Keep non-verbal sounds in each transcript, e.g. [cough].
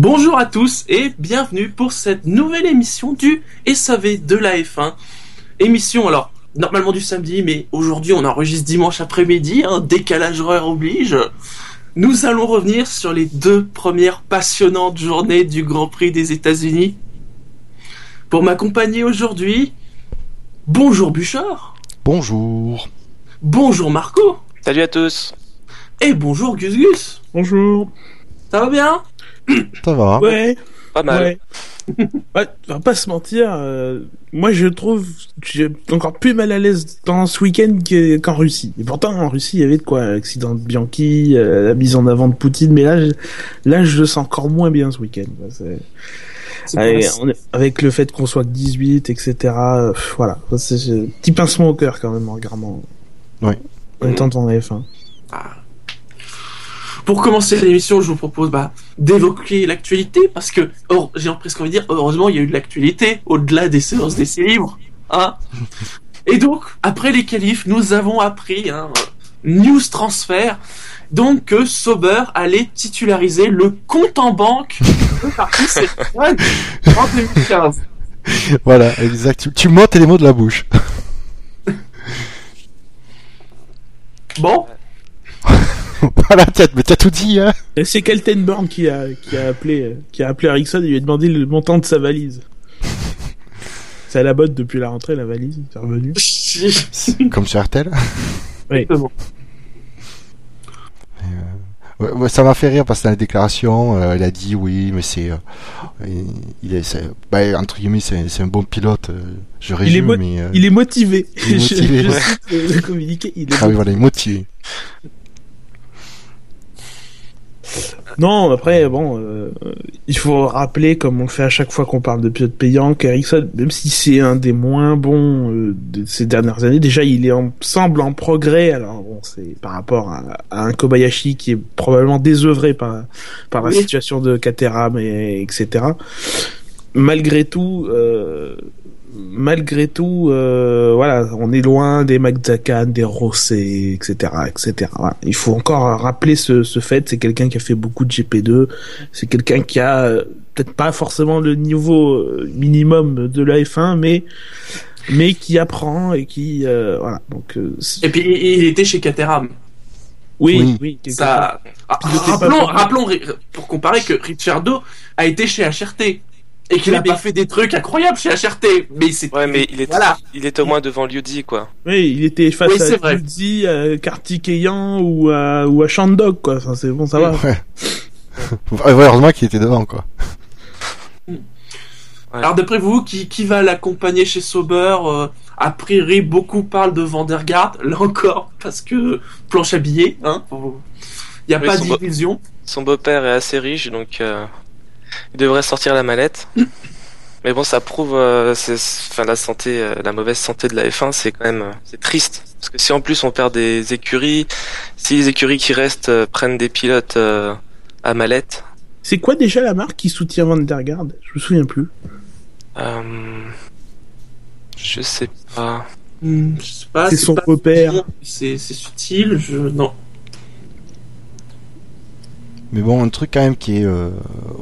Bonjour à tous et bienvenue pour cette nouvelle émission du SAV de la F1. Émission alors normalement du samedi, mais aujourd'hui on enregistre dimanche après-midi, un décalage horaire oblige. Nous allons revenir sur les deux premières passionnantes journées du Grand Prix des États-Unis. Pour m'accompagner aujourd'hui, bonjour Bouchard, Bonjour. bonjour Marco Salut à tous. et bonjour Gus Gus. Bonjour. Ça va bien? [coughs] Ça va Ouais. Pas mal. Ouais. [laughs] ouais, on va pas se mentir. euh, moi, je trouve j'ai encore plus mal à l'aise dans ce week-end que- qu'en Russie. Et pourtant, en Russie, il y avait de quoi Accident de Bianchi, euh, la mise en avant de Poutine. Mais là, je, là, je le sens encore moins bien ce week-end. quoi, c'est- C'est Allez, pas- on est- avec le fait qu'on soit que 18, etc. euh, pff, voilà. C'est c'est un petit pincement au cœur quand même en regardant. Ouais. En étant dans la F1. Ah. Pour commencer l'émission, je vous propose bah, d'évoquer l'actualité, parce que, or, j'ai presque envie de dire, heureusement, il y a eu de l'actualité, au-delà des séances d'essais libres. Hein Et donc, après les qualifs, nous avons appris, hein, euh, news transfert, donc que Sauber allait titulariser le compte en banque de Marcus en 2015. Voilà, exact. Tu, tu m'ôtes les mots de la bouche. Bon, [laughs] voilà, tiens, mais t'as tout dit, hein c'est Kaltenborn qui a, qui a appelé, euh, qui a appelé Ericsson et lui a demandé le montant de sa valise. [laughs] C'est à la botte depuis la rentrée, la valise, c'est revenu. [laughs] Comme sur RTL. Exactement. Ouais, ouais, ça m'a fait rire parce que dans la déclaration, euh, il a dit oui, mais c'est, euh, il- est, c'est- bah, entre guillemets, c'est, un bon pilote. euh, je Il est, résume, mo- mais euh, il est motivé. Il est motivé, je, je ouais. cite le, communiqué, il est ah oui, voilà, il est motivé. Non, après, bon, euh, il faut rappeler, comme on le fait à chaque fois qu'on parle de pilote payant, qu'Ericsson, même si c'est un des moins bons euh, de ces dernières années, déjà il est en, semble en progrès. Alors bon, c'est par rapport à, à un Kobayashi qui est probablement désœuvré par par la Oui. situation de Caterham et etc. Malgré tout, euh, malgré tout, euh, voilà, on est loin des Magzakan, des Rosset, etc., etc. Voilà. Il faut encore rappeler ce, ce fait. C'est quelqu'un qui a fait beaucoup de GP2. C'est quelqu'un qui a euh, peut-être pas forcément le niveau euh, minimum de la F1, mais mais qui apprend et qui euh, voilà. Donc euh, Et puis, il était chez Caterham. oui, Oui. Ça... Ah, rappelons, rappelons, pour comparer, que Ricciardo a été chez HRT. Et qu'il Oui, a mais- pas fait des trucs incroyables chez HRT. Mais c'est. Ouais, mais il était, Voilà. il était au moins devant Liudi, quoi. Oui, il était face Oui, à. Luzzi, à Kartikeyan ou à ou à Shandog quoi. Enfin, c'est bon, ça va. Ouais. Ouais, heureusement qu'il était devant, quoi. Alors, d'après vous, qui, qui va l'accompagner chez Sauber euh, A priori, beaucoup parlent de Vandergaard. Là encore, parce que planche à billets, hein. Il n'y a Oui, pas d'illusion. Son beau-père est assez riche, donc euh, il devrait sortir la mallette. [coughs] Mais bon, ça prouve, euh, c'est, enfin, la santé, euh, la mauvaise santé de la F1, c'est quand même, euh, c'est triste. Parce que si en plus on perd des écuries, si les écuries qui restent euh, prennent des pilotes euh, à mallette, C'est quoi déjà la marque qui soutient Vandergaard Je me souviens plus. euh, je sais pas. Hmm, je sais pas. C'est son pas C'est c'est subtil. Je non. Mais bon, un truc quand même qui est, euh,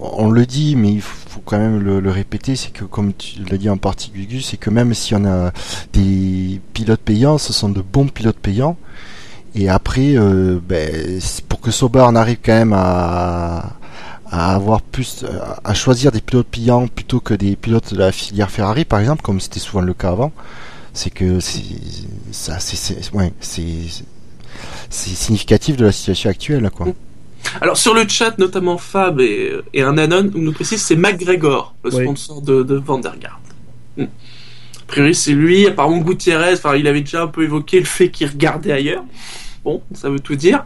on le dit, mais il faut quand même le, répéter, c'est que comme tu l'as dit en partie Gugus, c'est que même si on a des pilotes payants, ce sont de bons pilotes payants. Et après, euh, ben, pour que Sauber en arrive quand même à, à avoir plus, à choisir des pilotes payants plutôt que des pilotes de la filière Ferrari, par exemple, comme c'était souvent le cas avant, c'est que c'est, ça, c'est, c'est, ouais, c'est, c'est significatif de la situation actuelle, quoi. Alors sur le chat, notamment Fab et, et un anon nous précise c'est McGregor, le Oui. sponsor de, de Vandergaard. Hmm. A priori c'est lui, apparemment Gutiérrez, enfin il avait déjà un peu évoqué le fait qu'il regardait ailleurs. Bon, ça veut tout dire.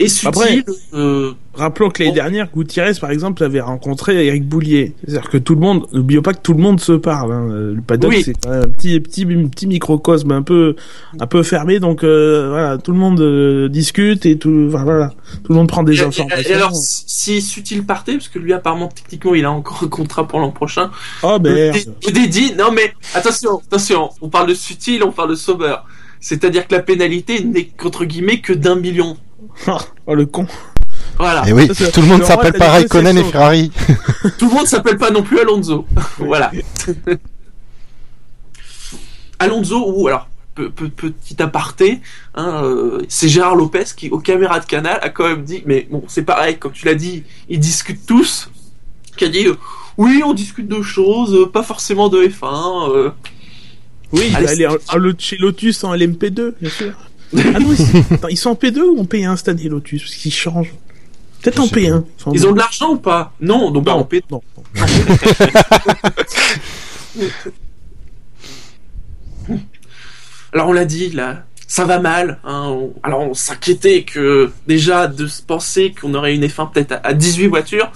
Et subtil, euh, Rappelons que l'année Bon. dernière, Gutiérrez, par exemple, avait rencontré Eric Boulier. C'est-à-dire que tout le monde, n'oublions pas que tout le monde se parle. Hein. Le paddock, Oui. c'est un petit, petit, petit microcosme un peu, un peu fermé. Donc euh, voilà, tout le monde euh, discute et tout, enfin, voilà, tout le monde prend des informations. et alors si Sutil partait, parce que lui apparemment techniquement il a encore un contrat pour l'an prochain, oh merde. dé- le dédit, non mais attention, attention, on parle de Sutil, on parle de Sauber. C'est-à-dire que la pénalité n'est qu'entre guillemets que d'un million. Oh le con. Voilà. Et oui, Ça, c'est- tout le monde le s'appelle pas Raikkonen et. Ferrari. [laughs] Tout le monde s'appelle pas non plus Alonso. [laughs] voilà. [laughs] Alonso, ou alors, pe- pe- petit aparté, hein, euh, c'est Gérard Lopez qui, aux caméras de canal, a quand même dit, mais bon, c'est pareil, comme tu l'as dit, ils discutent tous, qui a dit, euh, oui, on discute de choses, euh, pas forcément de F1. euh. Oui, il va aller en- en Lot- chez Lotus en LMP2, bien sûr. Ah non, ils, [laughs] attends, ils sont en P2 ou en P1 cette année, Lotus? Parce qu'ils changent. Peut-être en sais P1. Enfin, Ils bon. ont de l'argent ou pas? Non, donc pas en P. non. [laughs] Alors on l'a dit là, ça va mal. Hein. Alors on s'inquiétait que déjà de se penser qu'on aurait une F1 peut-être à, à 18 voitures,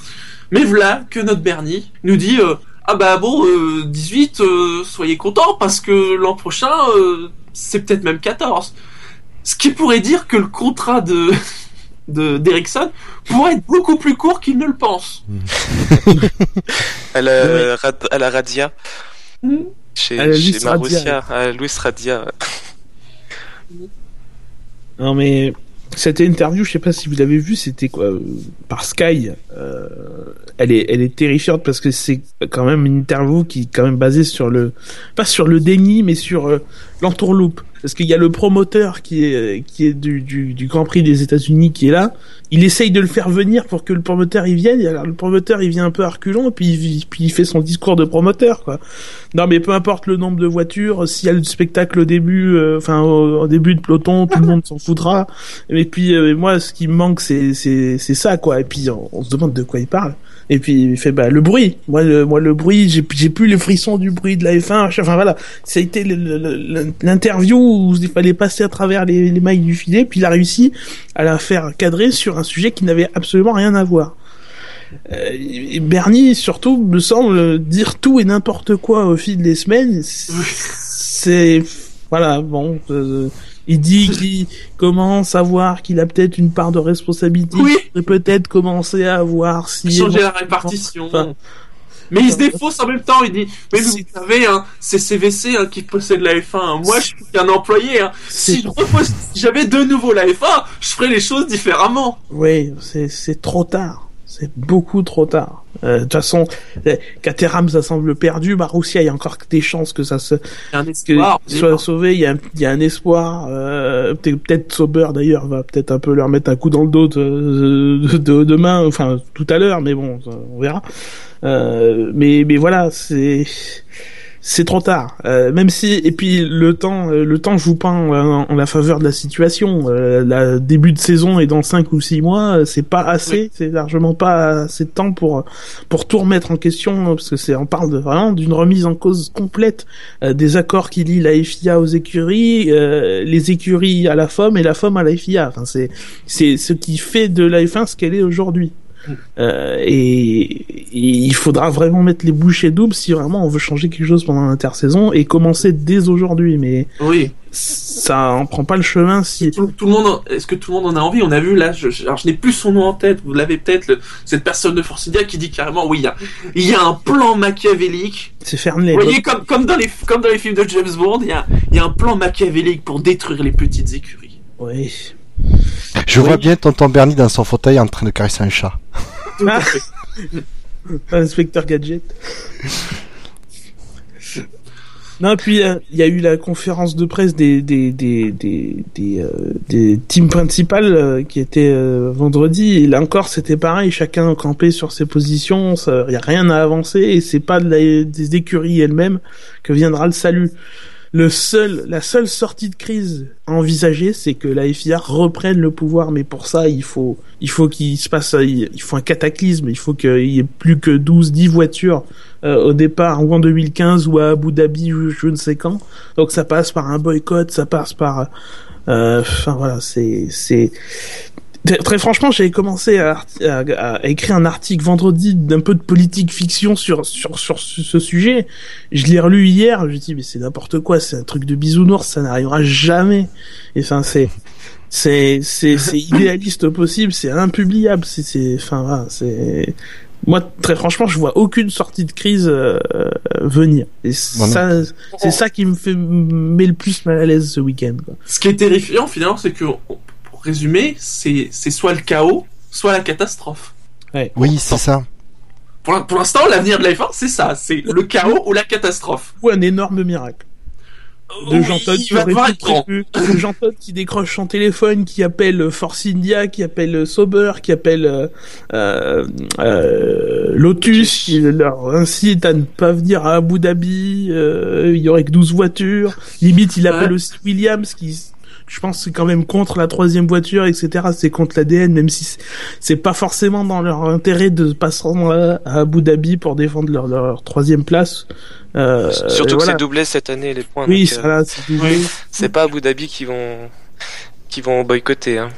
mais voilà que notre Bernie nous dit euh, ah bah bon euh, 18 euh, soyez contents parce que l'an prochain euh, c'est peut-être même 14. Ce qui pourrait dire que le contrat de de d'Ericsson pourrait être beaucoup plus court qu'il ne le pense. [laughs] À la, Rad- à la Radia. Mm. Chez, À la chez Radia. Marussia, à Luis Radia. Non mais cette interview, je sais pas si vous l'avez vu, c'était quoi euh, par Sky. euh, elle est, elle est terrifiante parce que c'est quand même une interview qui est quand même basée sur le, pas sur le déni, mais sur euh, l'entourloupe. Parce qu'il y a le promoteur qui est, qui est du, du, du Grand Prix des États-Unis qui est là. Il essaye de le faire venir pour que le promoteur y vienne. Alors le promoteur il vient un peu à reculons et puis, il- puis il fait son discours de promoteur quoi. Non mais peu importe le nombre de voitures, s'il y a le spectacle au début, euh, enfin au, au début de peloton, tout le monde s'en foutra. Et puis euh, moi, ce qui me manque, c'est c'est c'est ça quoi. Et puis on, se demande de quoi il parle. Et puis il fait bah le bruit. Moi le moi le bruit, j'ai plus les frissons du bruit de la F1. Enfin voilà, ça a été l'interview où il fallait passer à travers les, les mailles du filet. Puis il a réussi à la faire cadrer sur un sujet qui n'avait absolument rien à voir. Euh, et Bernie, surtout, me semble dire tout et n'importe quoi au fil des semaines. C'est voilà, bon. euh, il dit qu'il commence à voir qu'il a peut-être une part de responsabilité. Oui. Pourrait peut-être commencer à voir si changer la répartition. Enfin, mais il se défausse en même temps, il dit Mais vous savez, hein, c'est CVC hein, qui possède la F1. hein. Moi, je suis qu'un employé. Hein. Si j'avais de nouveau la F1, je ferais les choses différemment. Oui, c'est c'est trop tard. C'est beaucoup trop tard. Euh, De toute façon, euh, Caterham, ça semble perdu. Marussia, il y a encore des chances que ça se un espoir. soit sauvé. Il y a, un- il y a un espoir. Euh, peut- peut-être Sauber d'ailleurs va peut-être un peu leur mettre un coup dans le dos de, de- de- demain, enfin tout à l'heure, mais bon, on verra. Euh, mais mais voilà, c'est c'est trop tard. Euh, même si et puis le temps euh, le temps joue pas en, en la faveur de la situation. Euh, la début de saison est dans cinq ou six mois, euh, c'est pas assez, c'est largement pas assez de temps pour pour tout remettre en question parce que c'est on parle de, vraiment d'une remise en cause complète euh, des accords qui lient la FIA aux écuries, euh, les écuries à la FOM et la FOM à la FIA. Enfin c'est c'est ce qui fait de la F1 ce qu'elle est aujourd'hui. Euh, et, et il faudra vraiment mettre les bouchées doubles si vraiment on veut changer quelque chose pendant l'intersaison et commencer dès aujourd'hui. Mais Oui. ça en prend pas le chemin si. Tout, tout le monde, est-ce que tout le monde en a envie? On a vu là, je, je- alors je n'ai plus son nom en tête. Vous l'avez peut-être, cette personne de Forcidia qui dit carrément, oui, il y a, il y a un plan machiavélique. C'est Fernley. Vous voyez, comme, comme dans les, comme dans les films de James Bond, il y a, il y a un plan machiavélique pour détruire les petites écuries. Oui. Je Oui. vois bien tonton Bernie dans son fauteuil en train de caresser un chat. Ah. [laughs] Inspecteur Gadget. Non, puis euh, il y a eu la conférence de presse des des des des des, euh, des teams principales euh, qui était euh, vendredi et là encore c'était pareil, chacun campé sur ses positions, il y a rien à avancer et c'est pas de la- des écuries elles-mêmes que viendra le salut. Le seul, la seule sortie de crise envisagée, c'est que la FIA reprenne le pouvoir, mais pour ça, il faut, il faut qu'il se passe, il faut un cataclysme, il faut qu'il y ait plus que 12, 10 voitures euh, au départ, ou en 2015, ou à Abu Dhabi, ou je ne sais quand. Donc ça passe par un boycott, ça passe par, euh, enfin voilà, c'est, c'est, Très- franchement, j'avais commencé à, à- à écrire un article vendredi d'un peu de politique fiction sur sur sur ce sujet. Je l'ai relu hier. Je me dis mais c'est n'importe quoi, c'est un truc de bisounours, ça n'arrivera jamais. Et enfin c'est c'est c'est c'est [laughs] idéaliste au possible, c'est impubliable, c'est c'est enfin voilà, c'est moi très franchement, je vois aucune sortie de crise euh, euh, venir. Et ça c'est ça qui me fait me met le plus mal à l'aise ce week-end. quoi. Ce qui est terrifiant finalement, c'est que, pour résumer, c'est c'est soit le chaos, soit la catastrophe. Oui, c'est ça. Pour l'in- pour l'instant, l'avenir de la F1, c'est ça, c'est le chaos ou la catastrophe. Ou un énorme miracle. De Oui, Jean Todt il qui va aurait devoir tout être grand. prévu. De Jean Todt qui décroche son téléphone, qui appelle Force India, qui appelle Sauber, qui appelle euh, euh, euh, Lotus, qui leur incite à ne pas venir à Abu Dhabi. euh, il y aurait que 12 voitures. Limite, il appelle Ouais. aussi Williams, qui je pense c'est quand même contre la troisième voiture, etc. C'est contre l'ADN, même si c'est- pas forcément dans leur intérêt de pas se rendre à, Abu Dhabi pour défendre leur, leur troisième place. Euh, Surtout que voilà. c'est doublé cette année les points. Oui, euh, ça, là, c'est doublé. c'est pas Abu Dhabi qui vont qui vont boycotter. Hein.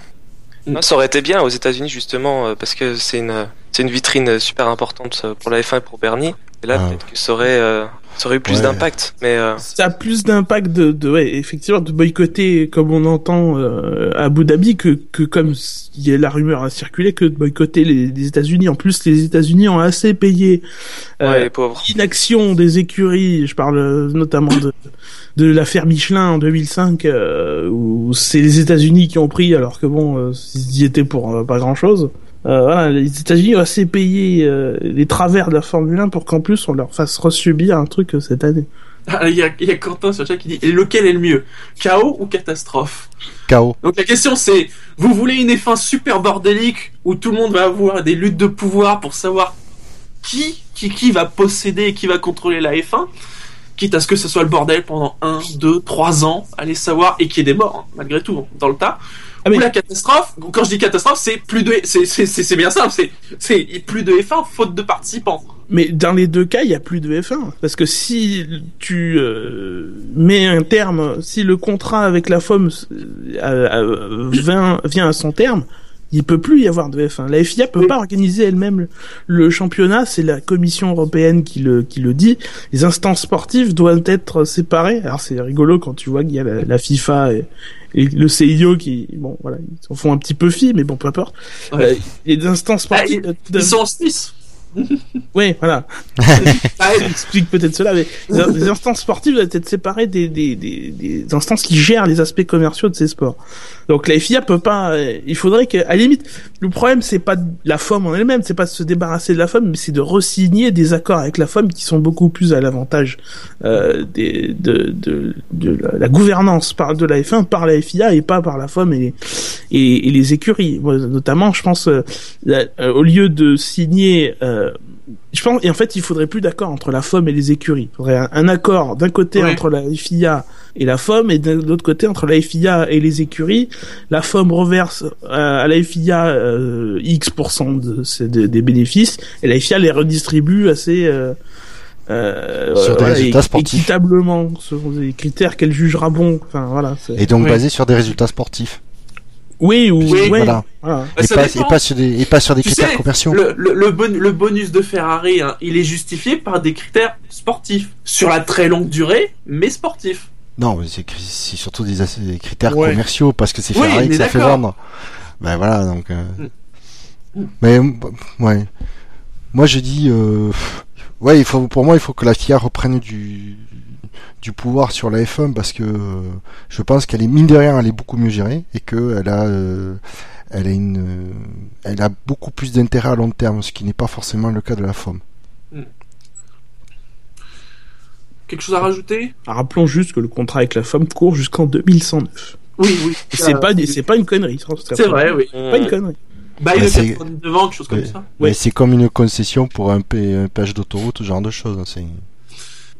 Mm. Non, ça aurait été bien aux États-Unis justement euh, parce que c'est une c'est une vitrine super importante euh, pour la F1 et pour Bernie. Et là Ah. peut-être que ça aurait euh, ça aurait eu plus Ouais. d'impact. Mais euh, ça a plus d'impact de, de ouais, effectivement de boycotter comme on entend euh, à Abu Dhabi que que comme il y a la rumeur à circuler que de boycotter les, les États-Unis. En plus, les États-Unis ont assez payé euh, ouais, l'inaction des écuries. Je parle euh, notamment de de l'affaire Michelin en 2005 euh, où c'est les États-Unis qui ont pris alors que bon euh, ils y étaient pour euh, pas grand-chose. Euh, voilà, les États-Unis ont assez payé euh, les travers de la Formule 1 pour qu'en plus on leur fasse resubir un truc euh, cette année. Ah, Il y, a, il y a Quentin sur le chat qui dit lequel est le mieux? Chaos ou catastrophe? Chaos. Donc la question c'est vous voulez une F1 super bordélique où tout le monde va avoir des luttes de pouvoir pour savoir qui qui qui va posséder et qui va contrôler la F1 quitte à ce que ce soit le bordel pendant 1, 2, 3 ans, allez savoir, et qu'il y ait des morts, hein, malgré tout, hein, dans le tas. Ah, mais- Ou la catastrophe, quand je dis catastrophe, c'est plus de, c'est, bien simple, c'est, c'est plus de F1 faute de participants. Mais dans les deux cas, il y a plus de F1 parce que si tu euh, mets un terme, si le contrat avec la FOM euh, euh, vient, vient à son terme, il peut plus y avoir de F1. La FIA peut Oui. pas organiser elle-même le, le championnat, c'est la Commission européenne qui le qui le dit. Les instances sportives doivent être séparées. Alors c'est rigolo quand tu vois qu'il y a la, la FIFA et, et le CIO qui bon voilà, ils s'en font un petit peu fi, mais bon peu importe. Ouais. Euh, les instances Ah, sportives ils, sont en Suisse. [laughs] Ouais, voilà. [laughs] Ah, Ça explique peut-être cela, mais les instances sportives doivent être séparées des, des, des, des instances qui gèrent les aspects commerciaux de ces sports. Donc la FIA peut pas. euh, Il faudrait que, à la limite, le problème c'est pas la FOM en elle-même, c'est pas de se débarrasser de la FOM, mais c'est de resigner des accords avec la FOM qui sont beaucoup plus à l'avantage euh, des, de, de, de la, gouvernance par de la F1 par la FIA et pas par la FOM et, et, et les écuries. Moi, notamment, je pense, euh, la- euh, au lieu de signer euh, je pense, et en fait, il faudrait plus d'accord entre la FOM et les écuries. Il faudrait un, un accord d'un côté Ouais. entre la FIA et la FOM, et de l'autre côté entre la FIA et les écuries. La FOM reverse euh, à la FIA euh, X% de, ces- de- des bénéfices, et la FIA les redistribue assez euh, euh, Sur des résultats sportifs. équitablement, selon des critères qu'elle jugera bons. Enfin voilà. Et donc Oui. basé sur des résultats sportifs. Oui, ou Oui, voilà. voilà. Bah, et, pas, dépend. et, pas sur des, et pas sur des Tu critères sais, commerciaux. Le, le, le, bon- le bonus de Ferrari, hein, il est justifié par des critères sportifs. Sur la très longue durée, mais sportifs. Non, c'est surtout des, critères Ouais. commerciaux parce que c'est Oui, Ferrari on que ça fait vendre. Ben voilà, donc. euh, Mm. Mais ouais, moi je dis, euh, ouais, il faut pour moi il faut que la FIA reprenne du du pouvoir sur la F1 parce que euh, je pense qu'elle est mine de rien, elle est beaucoup mieux gérée et que elle a euh, elle a une elle a beaucoup plus d'intérêt à long terme, ce qui n'est pas forcément le cas de la FOM. Quelque chose à rajouter? Rappelons juste que le contrat avec la FOM court jusqu'en 2109. Oui, oui. Et C'est Euh, pas, c'est pas une connerie. C'est vrai, oui. Pas une connerie. Bah, de c'est- 99 ans, quelque chose comme ça. Mais Ouais. c'est comme une concession pour un, pé- un péage d'autoroute, ce genre de choses. hein, C'est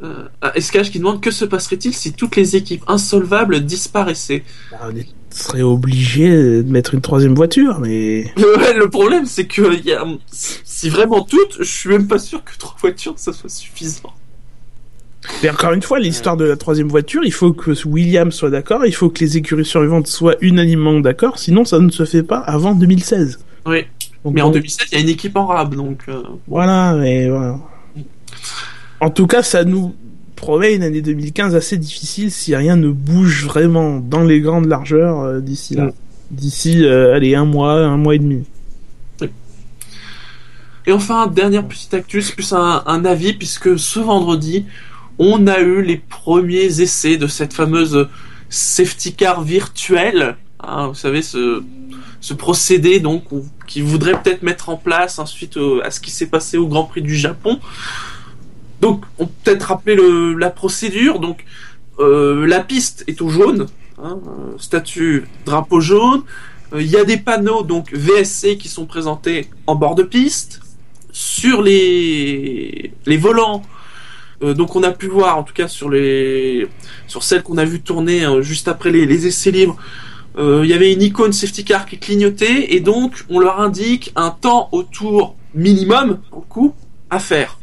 Euh, ah, SKH qui demande que se passerait-il si toutes les équipes insolvables disparaissaient? Bah, on est- serait obligé de mettre une troisième voiture, mais le, ouais, le problème, c'est que il y a, si vraiment toutes, je suis même pas sûr que trois voitures, ça soit suffisant. Mais encore une fois, l'histoire de la troisième voiture, il faut que Williams soit d'accord, il faut que les écuries survivantes soient unanimement d'accord, sinon ça ne se fait pas avant 2016. Oui. Donc, Mais en bon, 2007, il y a une équipe en rab, donc. euh, Voilà, mais voilà. En tout cas, ça nous promet une année 2015 assez difficile si rien ne bouge vraiment dans les grandes largeurs euh, d'ici là. Mm. D'ici, euh, allez, un mois, un mois et demi. Et enfin, dernière petite actu, c'est plus un, un avis, puisque ce vendredi, on a eu les premiers essais de cette fameuse safety car virtuelle. Hein, vous savez, ce, ce procédé donc qu'ils voudraient peut-être mettre en place hein, suite au- à ce qui s'est passé au Grand Prix du Japon. Donc, on peut peut-être rappeler le, la procédure. Donc, euh, la piste est au jaune, hein, euh, statut drapeau jaune. Euh, Il y a des panneaux donc VSC qui sont présentés en bord de piste. Sur les les volants, euh, donc on a pu voir en tout cas sur les sur celles qu'on a vu tourner euh, juste après les, les essais libres. euh, Il y avait une icône safety car qui clignotait et donc on leur indique un temps au tour minimum au coup à faire.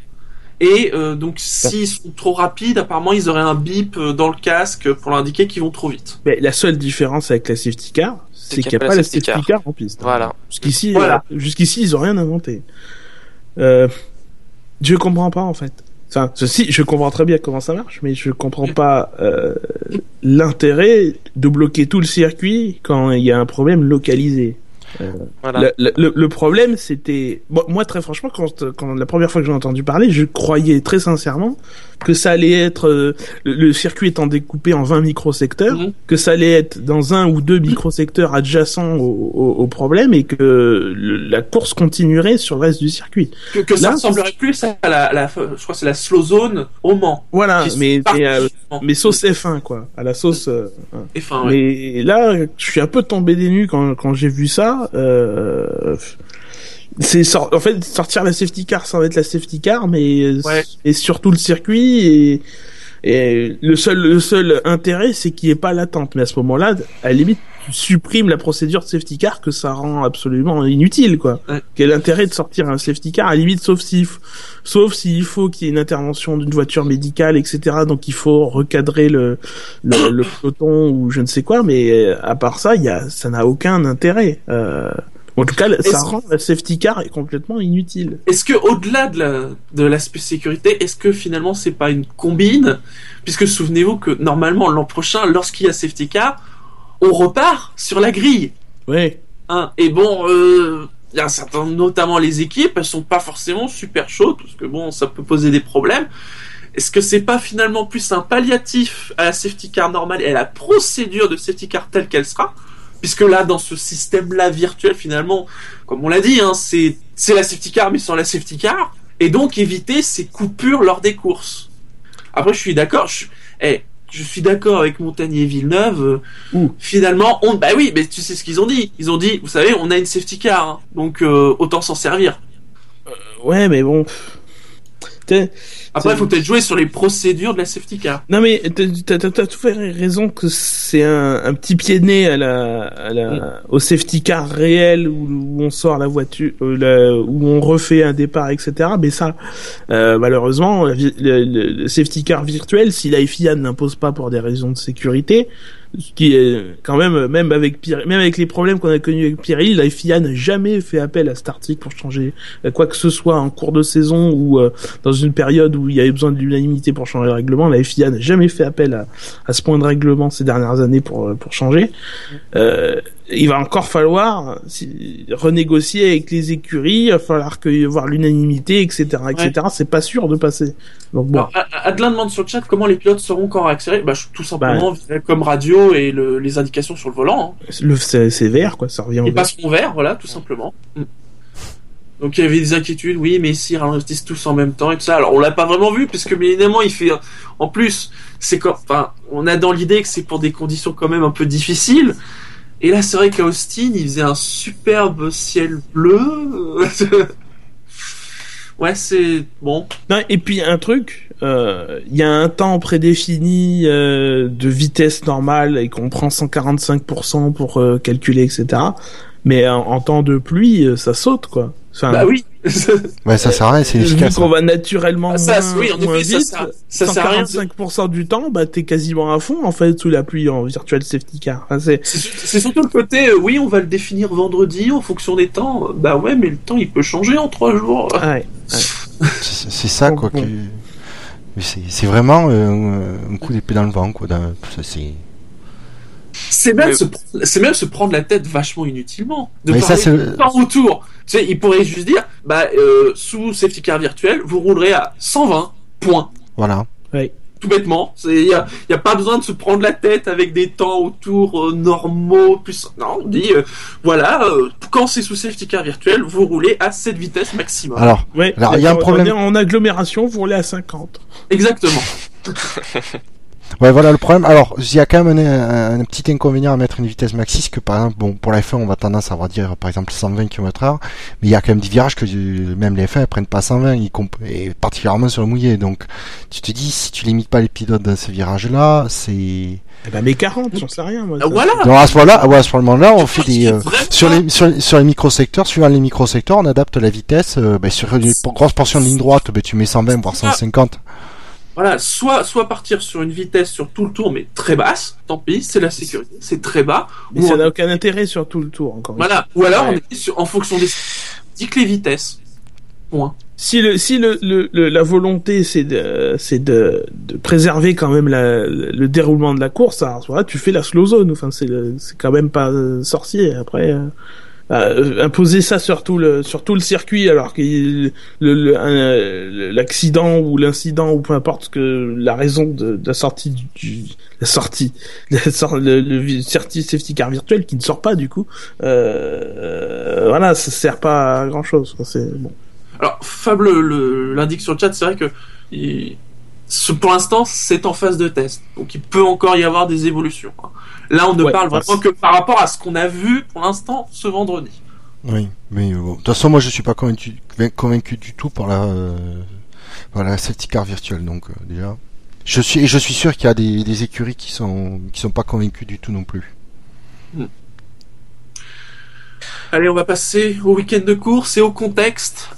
Et euh, donc s'ils sont trop rapides, apparemment ils auraient un bip dans le casque pour leur indiquer qu'ils vont trop vite. Mais la seule différence avec la safety car, c'est qu'il n'y a pas la safety car, car. en piste. hein. Voilà. Jusqu'ici, Voilà. euh, jusqu'ici, ils ont rien inventé. Euh, je comprends pas en fait. Enfin, ceci, je comprends très bien comment ça marche, mais je comprends pas euh, l'intérêt de bloquer tout le circuit quand il y a un problème localisé. Voilà. Le, le- le problème, c'était bon, moi très franchement, quand, quand la première fois que j'ai entendu parler, je croyais très sincèrement que ça allait être euh, le, le circuit étant découpé en 20 microsecteurs, Mhm. que ça allait être dans un ou deux microsecteurs adjacents au, au, au problème et que le- la course continuerait sur le reste du circuit. Que, que ça ressemblerait plus à la, la- je crois c'est la slow zone au Mans. Voilà, mais mais, euh, mais sauce F1 quoi, à la sauce. euh, hein. Et enfin, ouais. Mais là, je suis un peu tombé des nues quand, quand j'ai vu ça. Euh, c'est sor- en fait sortir la safety car sans être la safety car, mais Ouais. et surtout le circuit et, et le seul le seul intérêt c'est qu'il n'y ait pas l'attente. Mais à ce moment-là, à la limite, tu supprimes la procédure de safety car que ça rend absolument inutile quoi. Ouais. Quel intérêt de sortir un safety car à la limite sauf s'il f- sauf s'il faut qu'il y ait une intervention d'une voiture médicale etc. Donc il faut recadrer le le, le peloton ou je ne sais quoi, mais euh, à part ça, il y a, ça n'a aucun intérêt. Euh, en tout cas, ça rend la safety car complètement inutile. Est-ce que au-delà de la de l'aspect sécurité, est-ce que finalement c'est pas une combine? Puisque souvenez-vous que normalement l'an prochain, lorsqu'il y a safety car, on repart sur la grille. Ouais. Hein. Et bon, euh, y a certains, notamment les équipes, elles sont pas forcément super chaudes parce que bon, ça peut poser des problèmes. Est-ce que c'est pas finalement plus un palliatif à la safety car normale et à la procédure de safety car telle qu'elle sera? Puisque là, dans ce système-là virtuel, finalement, comme on l'a dit, hein, c'est la safety car mais sans la safety car, et donc éviter ces coupures lors des courses. Après, je suis d'accord. Je, eh, je suis d'accord avec Montagnier Villeneuve. euh, Ouh. Finalement, on, bah oui, mais tu sais ce qu'ils ont dit. Ils ont dit, vous savez, on a une safety car, hein, donc euh, autant s'en servir. Ouais, mais bon. Après, il faut peut-être jouer sur les procédures de la safety car. Non mais t'as t'as- t'as tout fait raison que c'est un, un petit pied de nez à la, à la au safety car réel où, où on sort la voiture, euh, la- où on refait un départ, etc. Mais ça, euh, malheureusement, le, le- le safety car virtuel, si la FIA ne l'impose pas pour des raisons de sécurité, qui est quand même même avec même avec les problèmes qu'on a connus avec Pirelli, la FIA n'a jamais fait appel à cet article pour changer euh, quoi que ce soit en cours de saison ou euh, dans une période où il y avait besoin de l'unanimité pour changer le règlement. La FIA n'a jamais fait appel à, à ce point de règlement ces dernières années pour euh, pour changer. Euh, il va encore falloir renégocier avec les écuries, il va falloir que voir l'unanimité, etc., etc. C'est pas sûr de passer. Donc bon, Alors, A- Adeline demande sur le chat comment les pilotes sauront quand accélérer. Bah, tout simplement Bah. comme radio et le- les indications sur le volant. hein. le c'est vert quoi, ça revient. Ils passeront vert, voilà, tout simplement. Mm. Donc il y avait des inquiétudes, oui, mais s'ils ralentissent tous en même temps et tout ça. Alors on l'a pas vraiment vu, puisque bien évidemment il fait. En plus, c'est comme. Enfin, on a dans l'idée que c'est pour des conditions quand même un peu difficiles. Et là, c'est vrai qu'à Austin, il faisait un superbe ciel bleu. [laughs] ouais, c'est bon. Non, et puis un truc, euh, il y a un temps prédéfini euh, de vitesse normale et qu'on prend 145% pour euh, calculer, etc. Mais en, en temps de pluie, ça saute quoi. Enfin, Bah oui. [laughs] Ouais, ça sert à rien, c'est vu efficace. qu'on hein. va naturellement Ah, ça, moins, oui, en moins effet, ça vite, sert- ça sert à rien de- 145% du temps, bah t'es quasiment à fond en fait sous la pluie en virtual safety car. Enfin, c'est surtout le côté, euh, oui, on va le définir vendredi en fonction des temps. Bah ouais, mais le temps il peut changer en trois jours. ouais. C'est c'est ça, quoi. Bon, que- mais C'est c'est vraiment euh, un coup d'épée dans le vent, quoi. dans- ça, c'est- C'est même, Mais- se, même se prendre la tête vachement inutilement. De Mais ça, temps autour. Tu sais, il pourrait juste dire, bah, euh, sous safety car virtuel, vous roulerez à 120 points. Voilà. tout bêtement. Il n'y a, y a pas besoin de se prendre la tête avec des temps autour euh, normaux. Plus... Non, on dit, euh, voilà, euh, quand c'est sous safety car virtuel, vous roulez à cette vitesse maximum. Alors, Ouais. Il y a un problème. En agglomération, vous roulez à 50. Exactement. [laughs] ouais, voilà le problème. Alors, il y a quand même un, un petit inconvénient à mettre une vitesse maxi, c'est que par exemple, bon, pour la F1, on va tendance à avoir dire par exemple 120 km/h, mais il y a quand même des virages que euh, même les F1 elles prennent pas 120, y comp- et particulièrement sur le mouillé. Donc, tu te dis, si tu limites pas les pilotes dans ces virages-là, c'est Eh ben, mais 40, j'en sais rien, moi. Ah, ça. voilà. Donc à ce moment-là, ouais, à ce moment-là, on fait des euh, sur les sur, les- sur les microsecteurs, suivant les microsecteurs, on adapte la vitesse. euh, ben, sur une grosse portion de ligne droite, ben, tu mets 120 voire 150. Voilà, soit, soit partir sur une vitesse sur tout le tour, mais très basse, tant pis, c'est la sécurité, c'est très bas. Mais Ou ça on- n'a aucun intérêt sur tout le tour, encore. Voilà, ou alors Ouais. on est sur, en fonction des indique les vitesses. Point. Si le si le, le, le- la volonté c'est de c'est de, de préserver quand même la, le déroulement de la course, alors voilà, tu fais la slow zone. Enfin c'est c'est quand même pas euh, sorcier. Après euh, euh, imposer ça sur tout le sur tout le circuit alors que l'accident ou l'incident ou peu importe que la raison de, la sortie du, du- la sortie [laughs] la sor- le, le safety car virtuel qui ne sort pas du coup euh, voilà ça sert pas à grand chose c'est bon. Alors, Fab le- le- l'indique sur le chat, c'est vrai que il- ce- pour l'instant, c'est en phase de test. Donc, il peut encore y avoir des évolutions. hein. Là, on ne Ouais, parle bah, vraiment que par rapport à ce qu'on a vu pour l'instant ce vendredi. Oui, mais euh, bon. de toute façon, moi, je suis pas convaincu convaincu du tout par la euh, par la safety car virtuelle. Donc euh, déjà, je suis et je suis sûr qu'il y a des, des écuries qui sont qui sont pas convaincues du tout non plus. Allez, on va passer au week-end de course et au contexte.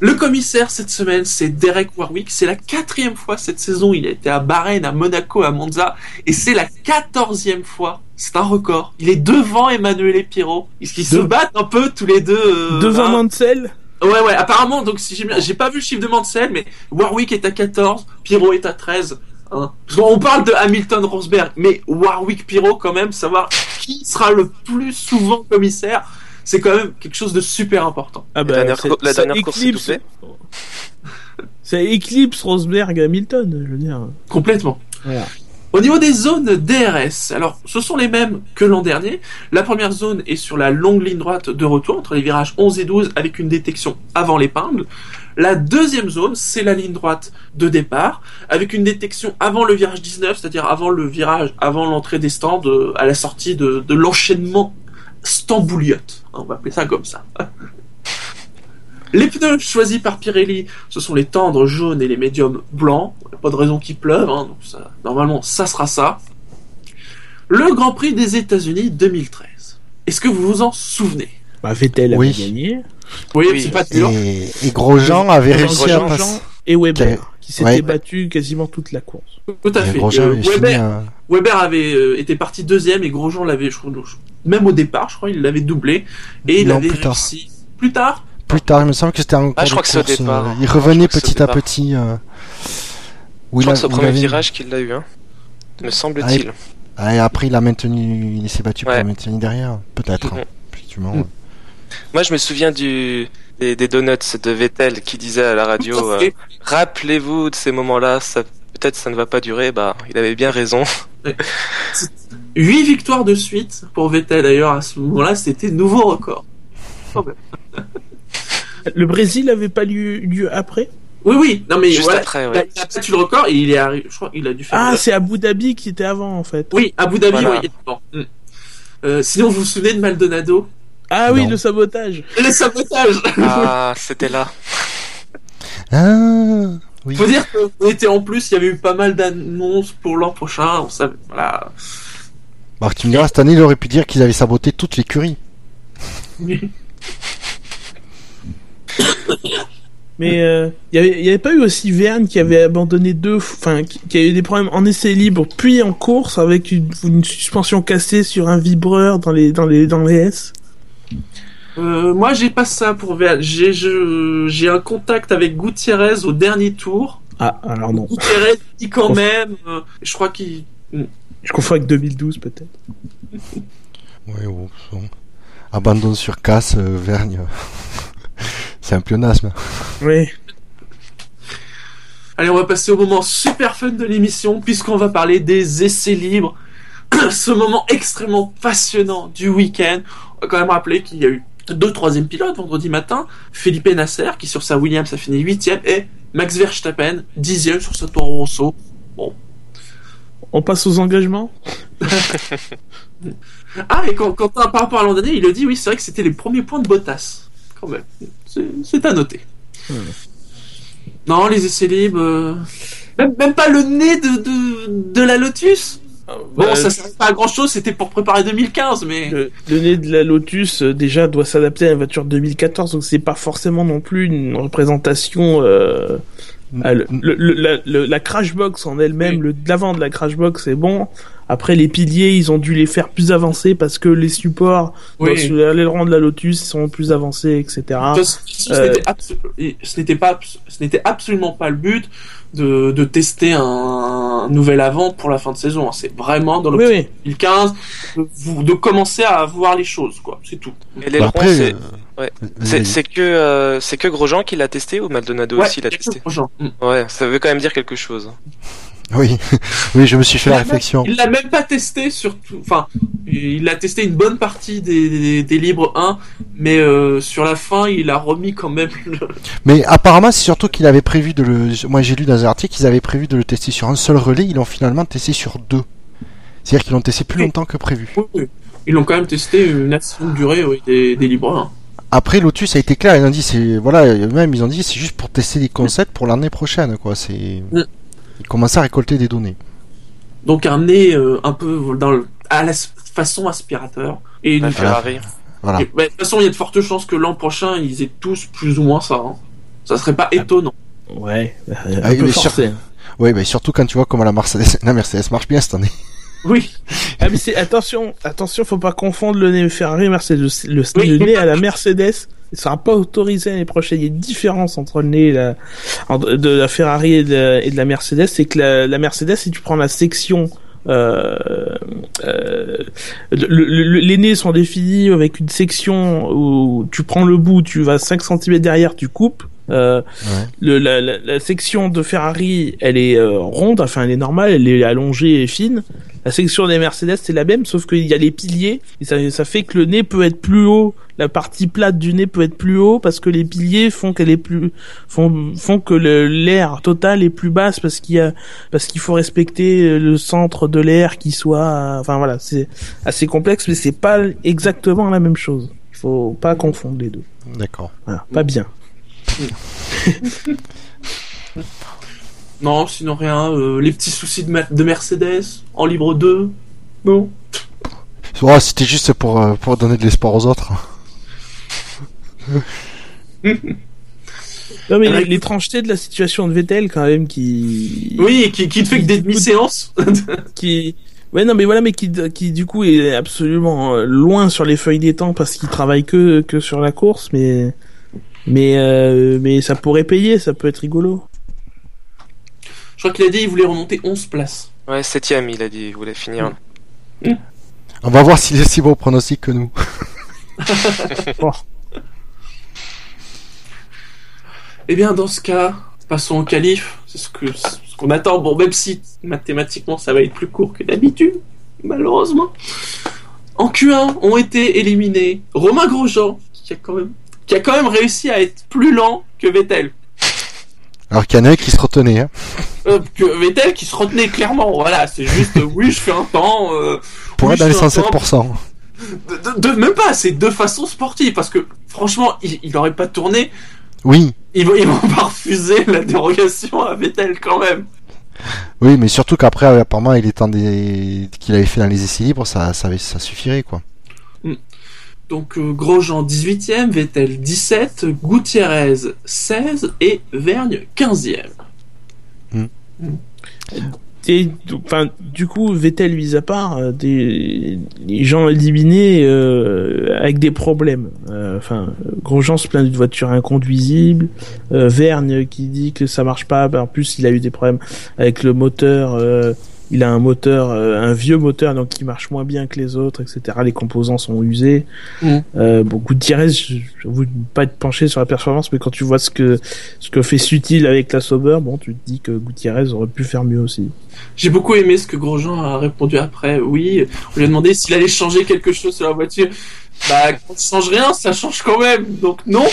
Le commissaire cette semaine, c'est Derek Warwick. C'est la quatrième fois cette saison. Il a été à Bahreïn, à Monaco, à Monza. Et c'est la quatorzième fois. C'est un record. Il est devant Emmanuel et Pierrot. Ils, ils se battent un peu tous les deux. euh, devant hein. Mansell Ouais, ouais, apparemment, donc si j'ai pas vu le chiffre de Mansell, mais Warwick est à 14, Pirot est à 13. Hein. Qu'on parle de Hamilton Rosberg, mais Warwick Pirot, quand même, savoir qui sera le plus souvent commissaire, c'est quand même quelque chose de super important. ah La dernière c'est- cour- la dernière course, ça éclipse Rosberg Hamilton je veux dire Complètement. voilà Au niveau des zones DRS, alors ce sont les mêmes que l'an dernier. La première zone est sur la longue ligne droite de retour entre les virages 11 et 12 avec une détection avant l'épingle. La deuxième zone, c'est la ligne droite de départ avec une détection avant le virage 19, c'est-à-dire avant le virage, avant l'entrée des stands, euh, à la sortie de, de l'enchaînement Stambouliote. On va appeler ça comme ça. [laughs] Les pneus choisis par Pirelli, ce sont les tendres jaunes et les médiums blancs. Pas de raison qu'il pleuve, hein, donc ça, normalement ça sera ça. Le Grand Prix des États-Unis 2013. Est-ce que vous vous en souvenez? Bah, Vettel Oui. avait gagné Oui, Oui. c'est pas dur. Et, et Grosjean avait Grosjean, réussi à passer. et Weber Qui s'était ouais. battu quasiment toute la course Tout à Et fait. Grosjean Euh, avait fini Weber, à- Weber avait euh, été parti deuxième et Grosjean l'avait, je crois, je- même au départ, je crois, il l'avait doublé et il Non, avait plus tard. réussi. Plus tard Plus tard, il me semble que c'était en Ah, je crois de que c'est au départ. euh, Il revenait petit à départ. petit. euh, où Je il crois a- que c'est au il premier avait- virage qu'il l'a eu, hein. Me semble-t-il. Ah, et après, il a maintenu, il s'est battu pour Ouais. la maintenir derrière. Peut-être. Hein. Mhm. Moi, je me souviens du des, des donuts de Vettel qui disait à la radio euh. Rappelez-vous de ces moments-là, ça peut-être ça ne va pas durer. Bah, il avait bien raison. [laughs] Huit victoires de suite pour Vettel d'ailleurs à ce moment-là, c'était nouveau record. [laughs] le Brésil avait pas lieu, lieu après? Oui, oui, non mais Juste voilà, après, il, a, ouais. il a battu le record et il est arrivé, je crois qu'il a dû faire. ah c'est Abu Dhabi qui était avant en fait Oui, Abu Dhabi, Voilà. oui. Mm. Euh, sinon, vous vous souvenez de Maldonado? Ah oui Non. le sabotage Le sabotage Ah, c'était là. Ah, oui. Faut dire qu'on était en plus, il y avait eu pas mal d'annonces pour l'an prochain, on savait, voilà. Bah, tu me diras, cette année, il aurait pu dire qu'ils avaient saboté toute l'écurie. mais euh, il y avait pas eu aussi Verne qui avait abandonné deux enfin qui, qui a eu des problèmes en essai libre puis en course avec une, une suspension cassée sur un vibreur dans les dans les dans les S Euh, moi, j'ai pas ça pour VL. J'ai, je- j'ai un contact avec Gutiérrez au dernier tour. ah alors non Gutiérrez dit quand même, euh, je crois qu'il, je confonds avec 2012 peut-être [laughs] Ouais, bon, bon. Abandon sur casse, euh, Vergne. [laughs] C'est un pléonasme. oui Allez, on va passer au moment super fun de l'émission, puisqu'on va parler des essais libres. [clears throat] Ce moment extrêmement passionnant du week-end. On va quand même rappeler qu'il y a eu deux troisième pilotes vendredi matin. Felipe Nasser, qui sur sa Williams a fini huitième, et Max Verstappen, dixième sur sa Toro Rosso. Bon. On passe aux engagements? [laughs] Ah, et quand, quand par rapport à l'an dernier, il a dit, oui, c'est vrai que c'était les premiers points de Bottas. Quand même. C'est à noter. Non, les essais libres... euh, Même, même pas le nez de, de, de la Lotus? Bon, Bah, ça sert pas à grand chose, c'était pour préparer 2015, mais. Le, le nez de la Lotus euh, déjà doit s'adapter à une voiture 2014, donc c'est pas forcément non plus une représentation. Euh, le, le- le- la, la crashbox en elle-même, Oui. l'avant de la crashbox c'est bon. Après les piliers, ils ont dû les faire plus avancés parce que les supports Oui. l'aileron de la Lotus sont plus avancés, etc. Ce Euh, n'était ce pas, ce n'était absolument pas le but de, de tester un nouvel avant pour la fin de saison. hein. C'est vraiment dans Oui, l'optique oui. 2015 de, vous- de commencer à voir les choses, quoi. C'est tout. Et Bah, l'aileron, après, c'est euh, ouais. c'est que euh, c'est que Grosjean qui l'a testé ou Maldonado Ouais, aussi l'a testé? Grosjean. Ouais, ça veut quand même dire quelque chose. Oui, [laughs] oui, je me suis fait la réflexion. Il l'a même pas testé sur tout. Enfin, il a testé une bonne partie des, des, des libres 1, mais euh, sur la fin, il a remis quand même. Le... [laughs] Mais apparemment, c'est surtout qu'il avait prévu de le. Moi, j'ai lu dans un article qu'ils avaient prévu de le tester sur un seul relais. Ils l'ont finalement testé sur deux. C'est-à-dire qu'ils l'ont testé plus Oui. longtemps que prévu. Oui, oui. Ils l'ont quand même testé une assez longue durée oui, des, des libres 1. Après, Lotus a été clair. Ils ont dit, c'est voilà, même ils ont dit, c'est juste pour tester des concepts pour l'année prochaine, quoi. C'est. Mm. Ils commencent à récolter des données. Donc un nez euh, un peu dans le, à la façon aspirateur. Et une, Ferrari. Voilà. et, bah, de toute façon, il y a de fortes chances que l'an prochain, ils aient tous plus ou moins ça. hein. Ça serait pas étonnant. Ouais, un Ah, peu mais sur- forcé. Oui, mais surtout quand tu vois comment la Mercedes, [laughs] la Mercedes marche bien cette année. Oui. Ah mais c'est attention, attention, faut pas confondre le nez Ferrari et Mercedes. Le, le, Oui. le nez à la Mercedes, il sera pas autorisé l'année prochaine. Il y a une différence entre le nez et la, entre- de la Ferrari et de, et de la Mercedes, c'est que la, la Mercedes, si tu prends la section euh, euh, le- le- le- les nez sont définis avec une section où tu prends le bout, tu vas 5 cm derrière, tu coupes. Euh, Ouais. le, la, la, la section de Ferrari, elle est euh, ronde, enfin elle est normale, elle est allongée et fine. La section des Mercedes, c'est la même, sauf qu'il y a les piliers, et ça, ça fait que le nez peut être plus haut, la partie plate du nez peut être plus haut, parce que les piliers font qu'elle est plus, font, font que l'air total est plus basse, parce qu'il y a, parce qu'il faut respecter le centre de l'air qui soit, euh, enfin voilà, c'est assez complexe, mais c'est pas exactement la même chose. Il faut pas confondre les deux. D'accord. Voilà, pas bien. [laughs] [laughs] Non, sinon rien. euh, les petits soucis de, Mer- de Mercedes en libre 2. Non. Oh, c'était juste pour, euh, pour donner de l'espoir aux autres. Non mais l'étrangeté de la situation de Vettel quand même qui Oui, et qui, qui ne fait que des demi-séances. [laughs] qui ouais non mais voilà mais qui qui du coup est absolument euh, loin sur les feuilles des temps parce qu'il travaille que que sur la course mais mais euh, mais ça pourrait payer ça peut être rigolo Je crois qu'il a dit qu'il voulait remonter 11 places. Ouais, septième, il a dit, il voulait finir. On va voir s'il est si bon au pronostic que nous. [laughs] Eh bien, dans ce cas, passons au qualif. C'est ce que ce qu'on attend. Bon, même si mathématiquement ça va être plus court que d'habitude, malheureusement. En Q1 ont été éliminés Romain Grosjean, qui a quand même, qui a quand même réussi à être plus lent que Vettel. Alors qu'il y en a un qui se retenait. Hein. Euh, que Vettel qui se retenait clairement. Voilà, c'est juste euh, oui, je fais un temps. euh, Pour oui, être dans les je fais un temps. 107%. De, de- de- même pas, c'est de façon sportive parce que franchement, il, il aurait pas tourné. Oui, Ils vont, ils vont pas refuser [laughs] la dérogation à Vettel quand même. oui, mais surtout qu'après, apparemment, il est temps des... qu'il avait fait dans les essais libres, ça, ça, avait- ça suffirait, quoi. Donc euh, Grosjean 18e, Vettel 17, Gutiérrez 16 et Vergne 15e. et enfin du coup Vettel mis à part euh, des les gens éliminés euh, avec des problèmes. Euh, enfin Grosjean se plaint d'une voiture inconduisible. Euh, Vergne qui dit que ça marche pas. En plus il a eu des problèmes avec le moteur euh, il a un moteur, euh, un vieux moteur, donc qui marche moins bien que les autres, etc. Les composants sont usés. Mm. Euh, bon, Gutiérrez, je vous pas être penché sur la performance, mais quand tu vois ce que ce que fait Sutil avec la Sauber, bon, tu te dis que Gutiérrez aurait pu faire mieux aussi. J'ai beaucoup aimé ce que Grosjean a répondu après. Oui, on lui a demandé s'il allait changer quelque chose sur la voiture. Bah, quand il change rien, ça change quand même. Donc non.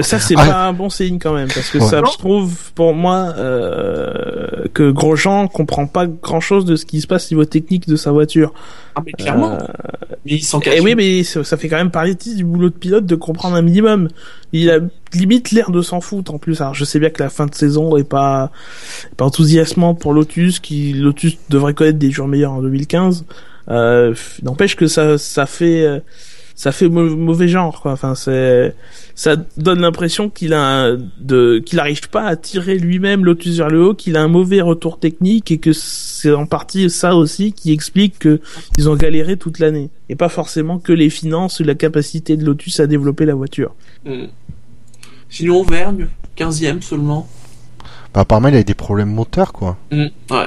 Ça, c'est Ah. pas un bon signe quand même, parce que Ouais. ça Non. prouve pour moi euh, que Grosjean comprend pas grand chose de ce qui se passe niveau technique de sa voiture. Ah, mais clairement. Euh, Mais il s'en cache. et oui, mais ça ça fait quand même partie du boulot de pilote de comprendre un minimum. Il a limite l'air de s'en foutre en plus. Alors je sais bien que la fin de saison est pas, est pas enthousiasmant pour Lotus, qui Lotus devrait connaître des jours meilleurs en 2015. Euh, N'empêche que ça, ça fait, euh, ça fait mau- mauvais genre. Quoi. Enfin, c'est, ça donne l'impression qu'il a un- de, qu'il n'arrive pas à tirer lui-même Lotus vers le haut, qu'il a un mauvais retour technique et que c'est en partie ça aussi qui explique que ils ont galéré toute l'année et pas forcément que les finances ou la capacité de Lotus à développer la voiture. Mm. Sinon, Vergne, 15ème seulement. Bah, apparemment, il a des problèmes moteurs, quoi. Mm. Ouais.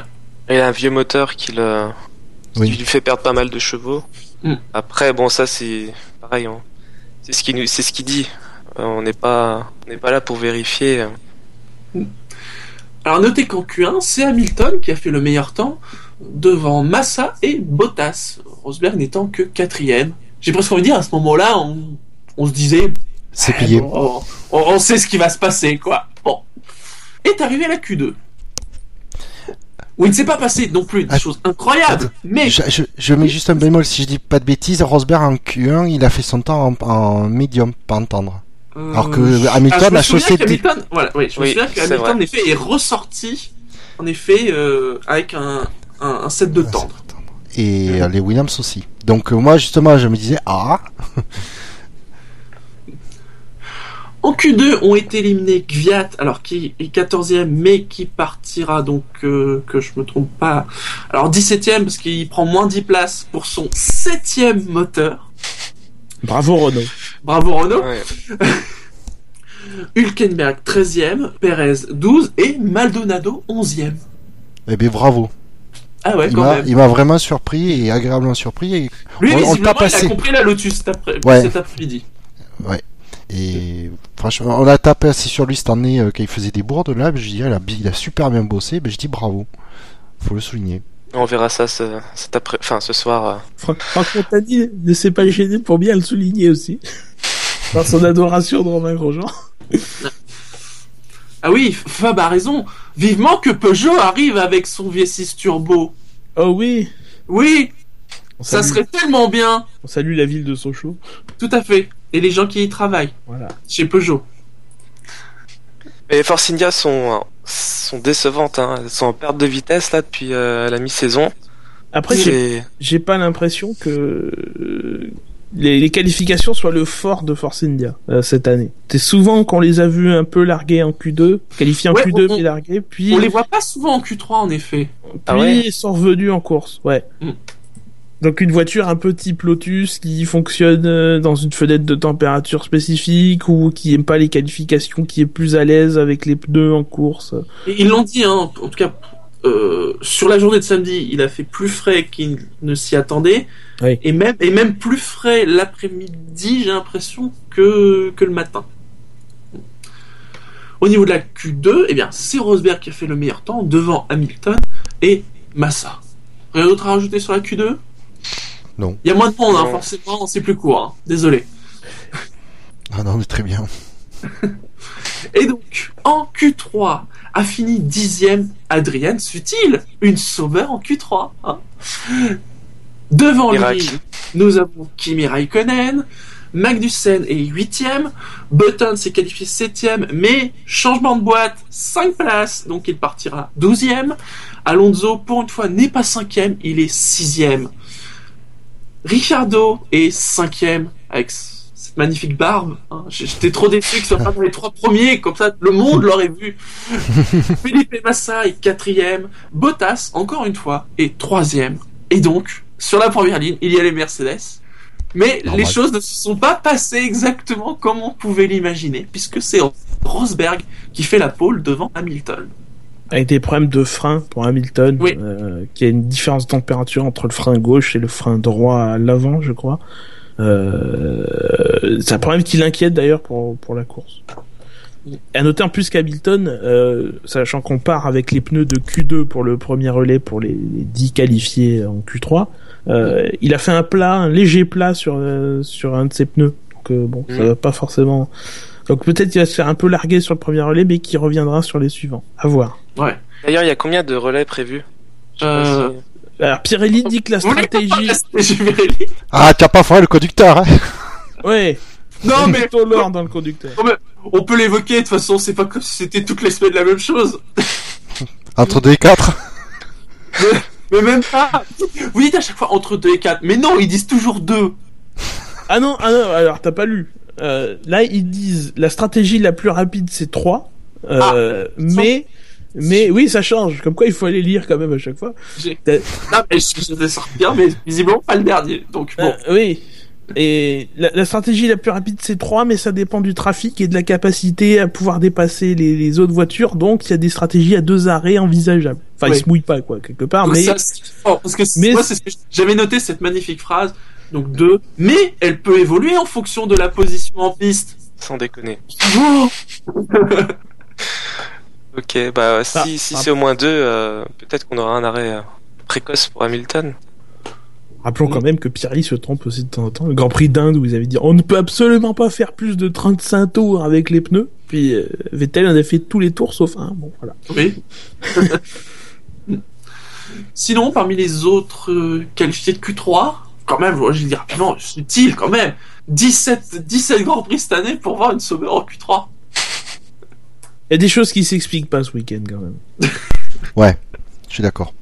Il a un vieux moteur qui, le... Oui. qui lui fait perdre pas mal de chevaux. Mm. Après, bon, ça c'est pareil. hein. C'est ce qu'il nous... c'est ce qu'il dit. Euh, on n'est pas, on n'est pas là pour vérifier. Alors notez qu'en Q1, c'est Hamilton qui a fait le meilleur temps devant Massa et Bottas. Rosberg n'étant que quatrième. J'ai presque envie de dire à ce moment-là, on, on se disait, C'est eh, payé. bon, on, on sait ce qui va se passer, quoi. Bon. Est arrivé la Q2. Où il ne s'est pas passé non plus des Att- choses incroyables, mais Je, je, je mets juste un bémol, si je dis pas de bêtises, Rosberg en Q1, il a fait son temps en, en médium, pas en tendre. Alors que Euh, Hamilton ah, je me a chaussé des- qu'Hamilton- voilà, oui, je me Oui, souviens Hamilton, vrai. en effet, est ressorti, en effet, euh, avec un, un, un set de tendre. Et euh, les Williams aussi. Donc euh, moi justement je me disais ah En Q2 ont été éliminés Gviat, alors qui est 14e, mais qui partira donc, euh, que je me trompe pas, alors 17e, parce qu'il prend moins 10 places pour son 7e moteur. Bravo Renault. Bravo Renault. Ouais. [laughs] Hülkenberg 13e, Perez 12 et Maldonado 11e. eh bien bravo. Ah ouais, Il quand il m'a vraiment surpris et agréablement surpris et, Lui, on- on visiblement, il passé. a compris la Lotus cet, après- Ouais. cet après-midi. Et franchement on a tapé assez sur lui cette année euh, quand il faisait des bourdes là, je dis il a, il a super bien bossé, ben je dis bravo. Faut le souligner. On verra ça ce, cet après, enfin ce soir. euh. Fra- Franck Montagny ne s'est pas gêné pour bien le souligner aussi. [laughs] Par son adoration de Romain Grosjean. Ah oui, Fab a raison. Vivement que Peugeot arrive avec son V6 Turbo. Oh oui. Oui, ça serait tellement bien. on salue la ville de Sochaux. Tout à fait. Et les gens qui y travaillent, Voilà. chez Peugeot. Et Force India sont, sont décevantes. Hein. Elles sont en perte de vitesse là depuis euh, la mi-saison. Après, j'ai pas l'impression que euh, les, les qualifications soient le fort de Force India euh, cette année. C'est souvent qu'on les a vus un peu largués en Q2, qualifiés en Ouais, Q2 on- puis largués, puis On les voit pas souvent en Q3 en effet. Ah puis ouais ils sont revenus en course. Ouais. Mm. Donc une voiture un peu type Lotus qui fonctionne euh, dans une fenêtre de température spécifique ou qui aime pas les qualifications, qui est plus à l'aise avec les pneus en course. Et ils l'ont dit, hein, en tout cas, euh, sur la journée de samedi, il a fait plus frais qu'il ne s'y attendait. Oui. Et même, et même plus frais l'après-midi, j'ai l'impression, que, que le matin. Au niveau de la Q2, eh bien, c'est Rosberg qui a fait le meilleur temps devant Hamilton et Massa. Rien d'autre à rajouter sur la Q2 Non. Il y a moins de monde, hein, forcément, c'est plus court. hein. Désolé. Ah non mais très bien. [laughs] Et donc, en Q3, a fini dixième Adrien Sutil, une sauveur en Q3. hein? Devant Miracle. lui, nous avons Kimi Raikkonen, Magnussen est huitième, Button s'est qualifié septième, mais changement de boîte, 5 places, donc il partira douzième. Alonso, pour une fois, n'est pas cinquième, il est sixième. Ricardo est cinquième avec cette magnifique barbe. hein. J'étais trop déçu qu'il soit pas dans les trois premiers, comme ça le monde l'aurait vu. [laughs] Felipe Massa est quatrième. Bottas, encore une fois, est troisième. Et donc, sur la première ligne, il y a les Mercedes. Mais Normal. les choses ne se sont pas passées exactement comme on pouvait l'imaginer, puisque c'est Rosberg qui fait la pole devant Hamilton. Avec des problèmes de frein pour Hamilton, Oui. euh, qui a une différence de température entre le frein gauche et le frein droit à l'avant, je crois. Euh, c'est un problème qui l'inquiète d'ailleurs pour, pour la course. À noter en plus qu'Hamilton, euh, sachant qu'on part avec les pneus de Q2 pour le premier relais pour les, les 10 qualifiés en Q3, euh, il a fait un plat, un léger plat sur, euh, sur un de ses pneus. Donc euh, bon, ça Mhm. va pas forcément... Donc peut-être qu'il va se faire un peu larguer sur le premier relais, mais qui reviendra sur les suivants. À voir. Ouais. D'ailleurs, il y a combien de relais prévus? Euh, si- Alors Pirelli dit que la stratégie... Ah, tu as pas foiré le conducteur, hein Ouais, [laughs] Non, mais plutôt l'or dans le conducteur. on peut l'évoquer, de toute façon, c'est pas comme si c'était toutes les semaines la même chose. [laughs] Entre 2 et 4. Mais même pas. Vous dites à chaque fois entre 2 et 4. Mais non, ils disent toujours 2. Ah non, ah non, alors t'as pas lu. Euh, là, ils disent la stratégie la plus rapide c'est 3. Euh, mais, mais oui, ça change. Comme quoi, il faut aller lire quand même à chaque fois. T'as- Non, mais je vais sortir bien, mais visiblement pas le dernier. Donc bon. Euh, oui. Et la, la stratégie la plus rapide c'est 3, mais ça dépend du trafic et de la capacité à pouvoir dépasser les, les autres voitures. Donc, il y a des stratégies à deux arrêts envisageables. Enfin, Oui. ils se mouillent pas, quoi, quelque part. Donc mais ça, fort, parce que mais- moi, j'avais noté cette magnifique phrase. Donc 2. Mais elle peut évoluer en fonction de la position en piste. Sans déconner. Oh [laughs] Ok, bah si, Ah, si ah. c'est au moins deux, euh, peut-être qu'on aura un arrêt euh, précoce pour Hamilton. Rappelons quand même que Pirelli se trompe aussi de temps en temps. Le Grand Prix d'Inde où ils avaient dit on ne peut absolument pas faire plus de 35 tours avec les pneus. Puis euh, Vettel en a fait tous les tours sauf un. Bon voilà. Oui. [laughs] Sinon, parmi les autres euh, qualifiés de Q3, quand même, je vais dire rapidement, c'est utile quand même. 17, 17 Grands Prix cette année pour voir une Sauber en Q3. Il y a des choses qui s'expliquent pas ce week-end quand même. [laughs] Ouais, je suis d'accord.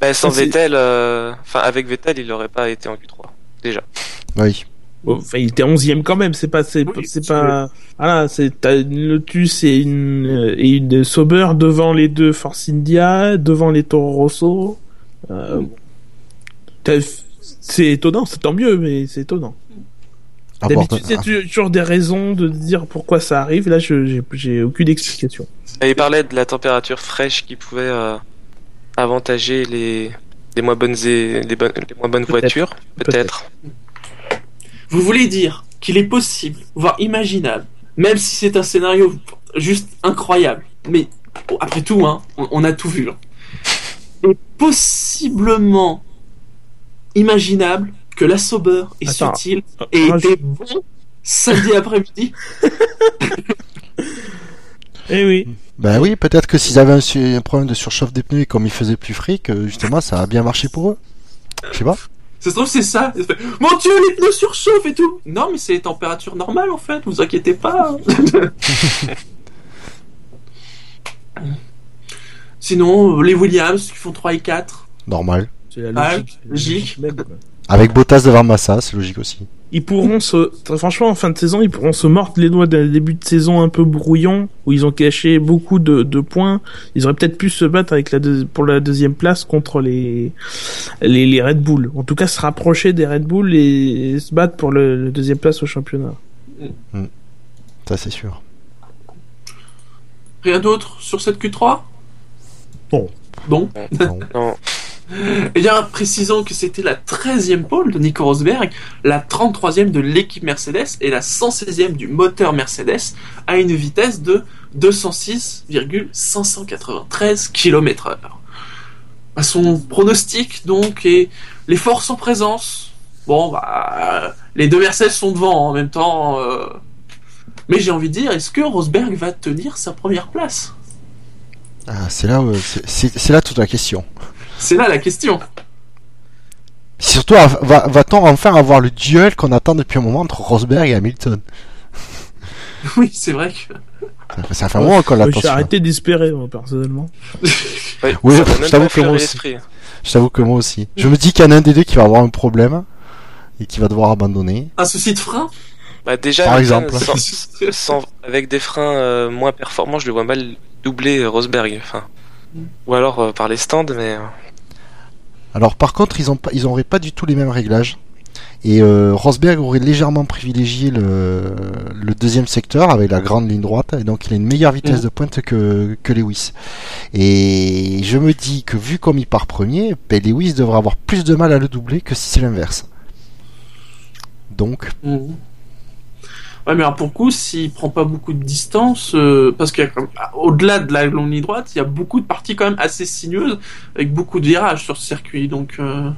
Bah, sans Vettel, euh, enfin avec Vettel, il n'aurait pas été en Q3 déjà. Oui. Bon, Enfin, il était 11 quand même. C'est pas, c'est, Oui, pas. Voilà, c'est t'as une Lotus et une et une Sauber devant les deux Force India, devant les Toro Rosso. Euh, c'est étonnant, c'est tant mieux, mais c'est étonnant. D'habitude, c'est toujours des raisons de dire pourquoi ça arrive. Là, je, j'ai, aucune explication. Et il parlait de la température fraîche qui pouvait euh, avantager les, les moins bonnes et les, bonnes, les moins bonnes voitures, peut-être. Vous voulez dire qu'il est possible, voire imaginable, même si c'est un scénario juste incroyable, mais bon, après tout, hein, on, on a tout vu. hein. est possiblement imaginable que la Sauber et Attends. Sutil aient été bons samedi après-midi. [laughs] Eh oui. Ben oui, peut-être que s'ils avaient un, problème de surchauffe des pneus et comme il faisait plus frais, que justement ça a bien marché pour eux. Je sais pas. Ça se trouve, c'est ça. Ils Mon dieu, les pneus surchauffent et tout. Non, mais c'est les températures normales en fait, vous inquiétez pas. [laughs] Sinon, euh, les Williams qui font 3 et 4. Normal. C'est la Ah, logique. c'est la logique. même, quoi. Avec Bottas devant Massa, c'est logique aussi. Ils pourront se, franchement, en fin de saison, ils pourront se mordre les doigts d'un début de saison un peu brouillon, où ils ont caché beaucoup de, de points. Ils auraient peut-être pu se battre avec la deux- pour la deuxième place contre les, les, les Red Bull. En tout cas, se rapprocher des Red Bull et, se battre pour le, le deuxième place au championnat. Ça c'est sûr. Rien d'autre sur cette Q3 Bon. Bon. Non. [laughs] [laughs] Non, [laughs] Eh bien, précisons que c'était la 13e pole de Nico Rosberg, la 33e de l'équipe Mercedes et la 116e du moteur Mercedes à une vitesse de 206,593 km/h. À son pronostic, donc, et les forces en présence. Bon, bah, les deux Mercedes sont devant en même temps. euh, Mais j'ai envie de dire, est-ce que Rosberg va tenir sa première place? Ah, c'est là toute la question. C'est là la question. Surtout, va- va- va-t-on enfin avoir le duel qu'on attend depuis un moment entre Rosberg et Hamilton [laughs] Oui, c'est vrai que. Ça fait, ça fait un moment qu'on Moi, l'attend. J'ai arrêté d'espérer, moi, personnellement. Ouais, [laughs] Oui, je t'avoue que moi aussi. Je t'avoue que moi aussi. Je me dis qu'il y en a un des deux qui va avoir un problème et qui va devoir abandonner. Un souci de frein Bah, déjà, Par exemple. sans- [laughs] sans- avec des freins euh, moins performants, je le vois mal doubler euh, Rosberg. Enfin, ou alors euh, par les stands, mais Alors par contre, ils ont pas, ils auraient pas du tout les mêmes réglages. Et euh, Rosberg aurait légèrement privilégié le, le deuxième secteur avec la grande ligne droite, et donc il a une meilleure vitesse Mhm. de pointe que, que Lewis. Et je me dis que vu comme il part premier, ben Lewis devrait avoir plus de mal à le doubler que si c'est l'inverse. Donc, Mhm. Ouais, mais alors pour le coup, s'il prend pas beaucoup de distance, euh, parce qu'au-delà de la longue ligne droite, il y a beaucoup de parties quand même assez sinueuses, avec beaucoup de virages sur ce circuit, donc euh,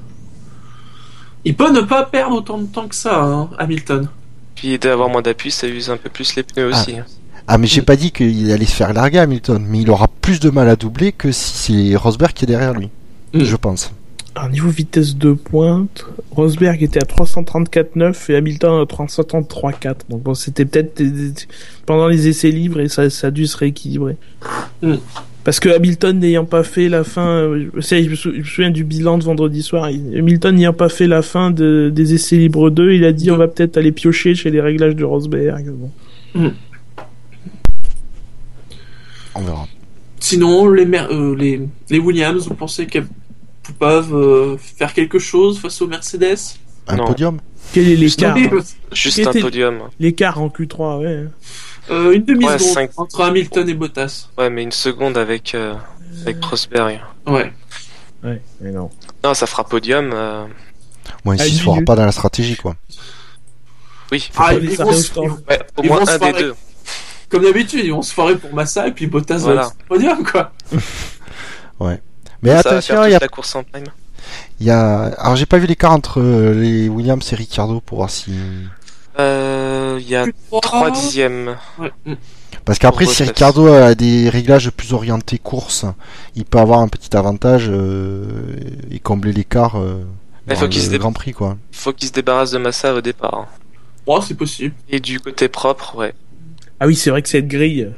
il peut ne pas perdre autant de temps que ça, hein, Hamilton. Puis d'avoir moins d'appui, ça use un peu plus les pneus Ah. aussi. ah mais j'ai pas dit qu'il allait se faire larguer Hamilton, mais il aura plus de mal à doubler que si c'est Rosberg qui est derrière lui, Mhm. je pense. Alors, niveau vitesse de pointe, Rosberg était à 334,9 et Hamilton à 333,4. Donc bon, c'était peut-être pendant les essais libres et ça, ça a dû se rééquilibrer. Mm. Parce que Hamilton n'ayant pas fait la fin, euh, je me souviens du bilan de vendredi soir, il- Hamilton n'ayant pas fait la fin de, des essais libres 2, il a dit on va peut-être aller piocher chez les réglages de Rosberg. Bon. On verra. Sinon, les, mer- euh, les, les Williams, vous pensez qu'elles peuvent euh, faire quelque chose face aux Mercedes Un Non. podium Quel est l'écart hein Juste un podium. L'écart en Q3, ouais. euh, Une demi-seconde Ouais, cinq. entre Hamilton et Bottas. Ouais, mais une seconde avec, euh, avec Rosberg. Ouais. Ouais, mais non. Non, ça fera podium. euh, Bon, À ici, il une se fera minute. pas dans la stratégie, quoi. Oui, Ah, ils vont se- au ils vont- ouais, au Ils moins vont un des deux. comme d'habitude, ils vont se foirer pour Massa et puis Bottas Voilà. va être au podium, quoi. [laughs] Mais ça attention, il y a la course en prime. Il y a... Alors j'ai pas vu l'écart entre euh, les Williams et Ricciardo pour voir si... Euh, Il y a Q3. 3 dixièmes. Ouais. mm. Parce qu'après si. Ricciardo a des réglages plus orientés course, il peut avoir un petit avantage euh, et combler l'écart euh, Il dans faut qu'il le se dé- Grand Prix quoi. Faut qu'il se débarrasse de Massa au départ. hein. Oh, c'est possible. Et du côté propre, ouais. Ah oui, c'est vrai que cette grille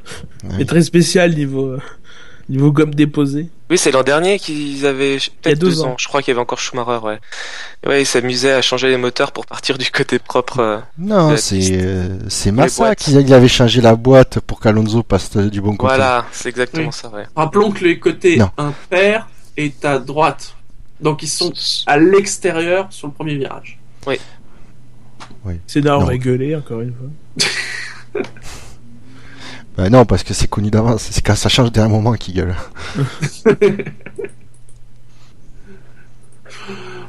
Ouais. est très spéciale niveau, euh, niveau gomme déposée. Oui, c'est l'an dernier qu'ils avaient peut-être deux deux, ans. ans. Je crois qu'il y avait encore Schumacher, ouais. Et ouais, ils s'amusaient à changer les moteurs pour partir du côté propre. euh. Non, c'est euh, c'est Massa qui il avait changé la boîte pour qu'Alonso passe du bon côté. Voilà, c'est exactement Oui. ça, ouais. Rappelons que les côtés Non. impair est à droite. Donc ils sont à l'extérieur sur le premier virage. C'est là on va gueuler encore une fois. [laughs] Bah non, parce que c'est connu d'avance. C'est quand ça change d'un moment qu'il gueule. [laughs]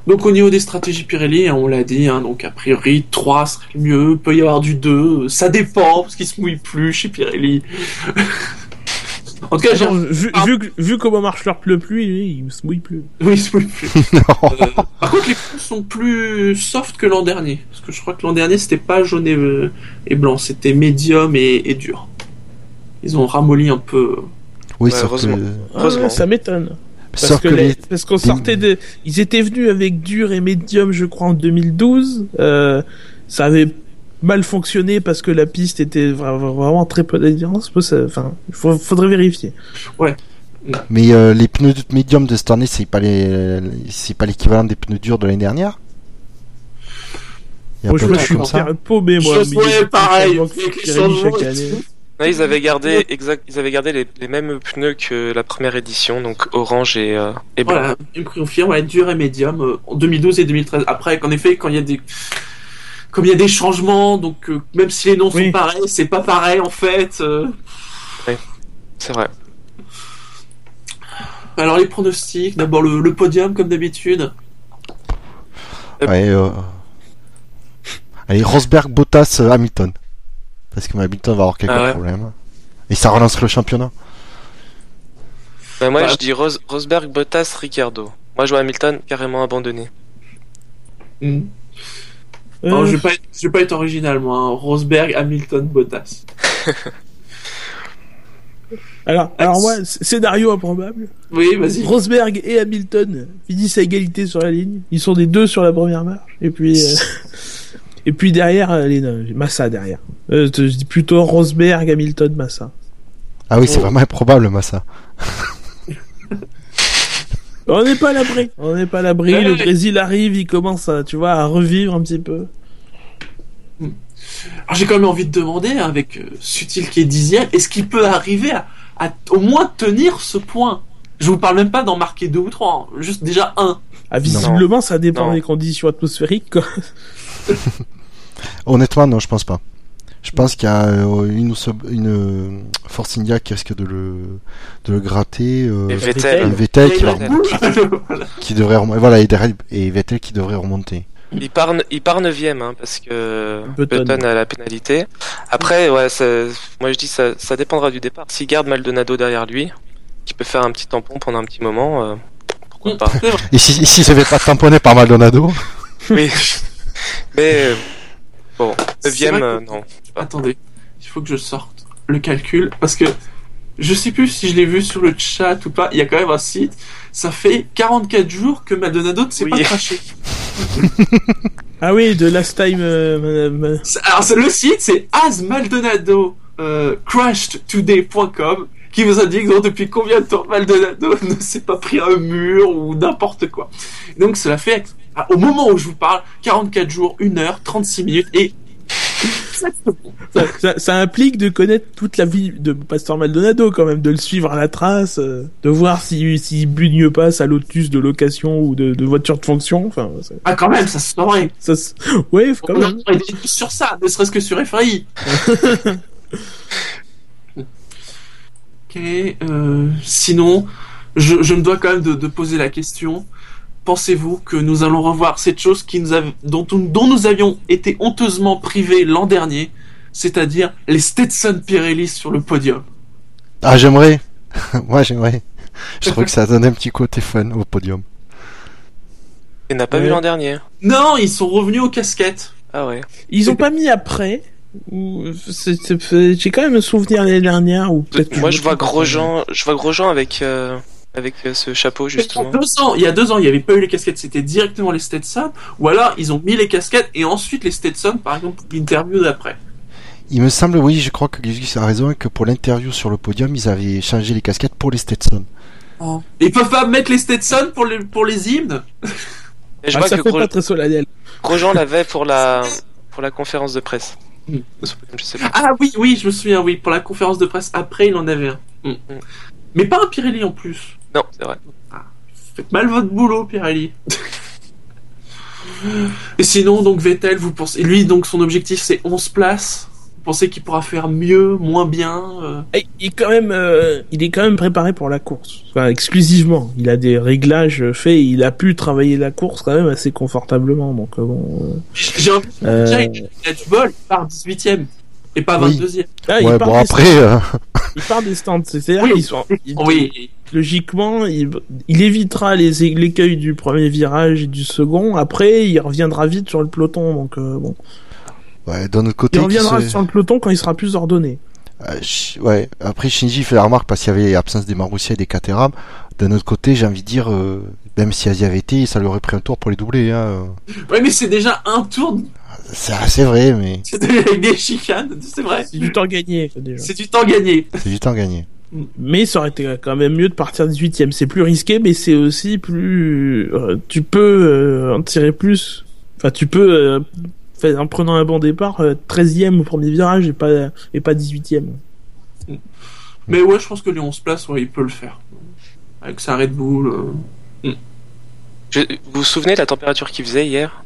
Donc au niveau des stratégies Pirelli, hein, on l'a dit, hein, donc a priori 3 serait le mieux, peut y avoir du 2, ça dépend, parce qu'ils se mouillent plus chez Pirelli. [laughs] en tout cas. Attends, vu, Ah. vu, que- vu comment marche leur pneu pluie, lui, il se mouille plus. Oui, ils se mouillent plus. [laughs] Euh, par contre, les pneus sont plus soft que l'an dernier. Parce que je crois que l'an dernier, c'était pas jaune et, euh, et blanc, c'était médium et, et dur. Ils ont ramolli un peu. Oui, Ouais, sauf heureusement. que, Ah, ça m'étonne. Parce sauf que que les- les- parce qu'on sortait de, ils étaient venus avec dur et médium, je crois, en 2012. Euh, ça avait mal fonctionné parce que la piste était vra- vraiment très peu d'adhérence. Enfin, il faudrait vérifier. Mais euh, les pneus de médium de cette année, c'est pas les, c'est pas l'équivalent des pneus durs de l'année dernière? Il y a Moi, je, trucs suis paumé, moi. Je pareil, avec les changements ils avaient gardé exact, ils avaient gardé les, les mêmes pneus que la première édition, donc orange et, euh, et blanc. Voilà, ils me confirment, ouais, dur et médium euh, en 2012 et 2013. Après, qu'en effet, quand il y a des. Comme il y a des changements, donc euh, même si les noms Oui. sont pareils, c'est pas pareil en fait. euh. C'est vrai. Alors les pronostics, d'abord le, le podium comme d'habitude. Euh... Allez, Rosberg, Bottas, Hamilton. Parce que Hamilton va avoir quelques Ah ouais. problèmes. Et ça relance le championnat. Ben, moi, Bah. je dis Ros- Rosberg, Bottas, Ricciardo. Moi, je vois Hamilton carrément abandonné. Mm. Euh, Non, je vais pas être, je vais pas être original moi. hein. Rosberg, Hamilton, Bottas. [laughs] alors, alors moi, scénario improbable. Oui, vas-y. Rosberg et Hamilton finissent à égalité sur la ligne. Ils sont des deux sur la première marche. Et puis, euh, [laughs] et puis derrière, euh, les, euh, Massa derrière. Euh, je dis plutôt Rosberg, Hamilton, Massa. Ah oui, c'est Oh. vraiment improbable, Massa. [laughs] On n'est pas à l'abri. On n'est pas à l'abri. Ouais, Le. Brésil arrive, il commence à, tu vois, à revivre un petit peu. Alors j'ai quand même envie de demander, avec euh, Sutil qui est dixième, est-ce qu'il peut arriver à, à au moins tenir ce point? Je vous parle même pas d'en marquer deux ou trois, hein. juste déjà un. Ah, visiblement, ça dépend Non. des conditions atmosphériques, quoi. [laughs] Honnêtement, non, je pense pas. Je pense qu'il y a euh, une, une euh, Force India qui risque de le, de le gratter. euh, Et et Vettel, Vettel [laughs] qui, devrait remonter. Voilà, et, derrière- et Vettel qui devrait remonter. il part, il part 9 hein, parce que Button. Button a la pénalité. Après, ouais, ça- moi je dis ça, ça dépendra du départ. S'il garde Maldonado derrière lui, qui peut faire un petit tampon pendant un petit moment, euh, pourquoi pas. Et si, si se fait pas tamponner par Maldonado Oui. Mais euh, bon, C'est 9 vrai que- euh, non. Attendez, il faut que je sorte le calcul parce que je sais plus si je l'ai vu sur le chat ou pas. Il y a quand même un site. Ça fait 44 jours que Maldonado ne s'est Oui. pas craché. [laughs] Ah oui, de Last Time, euh, madame. C'est- Alors le site c'est asmaldonado euh, crashedtoday.com qui vous indique donc depuis combien de temps Maldonado [laughs] ne s'est pas pris un mur ou n'importe quoi. Donc cela fait ah, au moment où je vous parle 44 jours, 1 heure, 36 minutes et [laughs] Ça, ça- ça implique de connaître toute la vie de Pasteur Maldonado, quand même, de le suivre à la trace, euh, de voir s'il si, bugne pas sa Lotus de location ou de, de voiture de fonction. Enfin, ah quand même ça se saurait. ça se- ouais, quand On même. sur ça, ne serait-ce que sur FAI. [laughs] ok, euh, sinon, je, je me dois quand même de, de poser la question. Pensez-vous que nous allons revoir cette chose qui nous a, dont, dont nous avions été honteusement privés l'an dernier, c'est-à-dire les Stetson Pirelli sur le podium? Ah, j'aimerais. [laughs] Moi, j'aimerais. Je trouve que ça donne un petit côté fun au podium. Il n'a pas Ouais. vu l'an dernier. Non, ils sont revenus aux casquettes. Ah ouais. Ils ont pas mis après. J'ai quand même un souvenir l'année dernière ou peut-être. que Moi me je vois. Grosjean, je vois Grosjean avec euh, avec euh, ce chapeau Il y a justement. deux ans, il y a deux ans, il n'y avait pas eu les casquettes, c'était directement les Stetson, ou alors ils ont mis les casquettes et ensuite les Stetson, par exemple, pour l'interview d'après. Il me semble, oui, je crois que Gus a raison, et que pour l'interview sur le podium, ils avaient changé les casquettes pour les Stetson. Ils peuvent pas mettre les Stetson pour les, pour les hymnes Et je Ah, vois ça que fait Gros- pas très solennel. Grosjean l'avait pour la pour la conférence de presse. Mm. Je sais pas. Ah oui, oui, je me souviens, oui, pour la conférence de presse après, il en avait un. Mm. Mais pas un Pirelli en plus. Non, c'est vrai. Faites mal votre boulot, Pirelli. et sinon, donc Vettel, vous pensez, lui, donc son objectif c'est 11 places. Vous pensez qu'il pourra faire mieux, moins bien euh Eh, Il est quand même, euh, il est quand même préparé pour la course. Enfin, exclusivement. Il a des réglages faits. et Il a pu travailler la course quand même assez confortablement. Donc euh, bon. J'ai envie de dire, euh, il a du bol, il part 18ème. Et pas Oui. 22ème. ah, il ouais, part bon, des après, stands. euh, il part des stands. C'est-à-dire Oui. qu'ils sont, il- Oui, logiquement, il, il évitera les l'écueil du premier virage et du second. Après, il reviendra vite sur le peloton. Donc euh, bon, ouais, d'un autre côté, il reviendra se- sur le peloton quand il sera plus ordonné. euh, ouais, après Shinji fait la remarque parce qu'il y avait absence des Marussia et des Caterham. D'un autre côté, j'ai envie de dire, euh, même si elles y avaient été, ça lui aurait pris un tour pour les doubler. Hein. ouais, mais c'est déjà un tour C'est vrai, mais [laughs] avec des chicanes, c'est vrai. C'est du temps gagné déjà. C'est du temps gagné. c'est du temps gagné. Mais ça aurait été quand même mieux de partir 18ème. C'est plus risqué, mais c'est aussi plus. euh, tu peux en tirer plus. Enfin, tu peux, fait, en prenant un bon départ, euh, 13ème au premier virage et pas, et pas 18ème. Mais ouais, je pense que les 11 places, ouais, il peut le faire. Avec sa Red Bull. euh, Je- vous vous souvenez de la température qu'il faisait hier?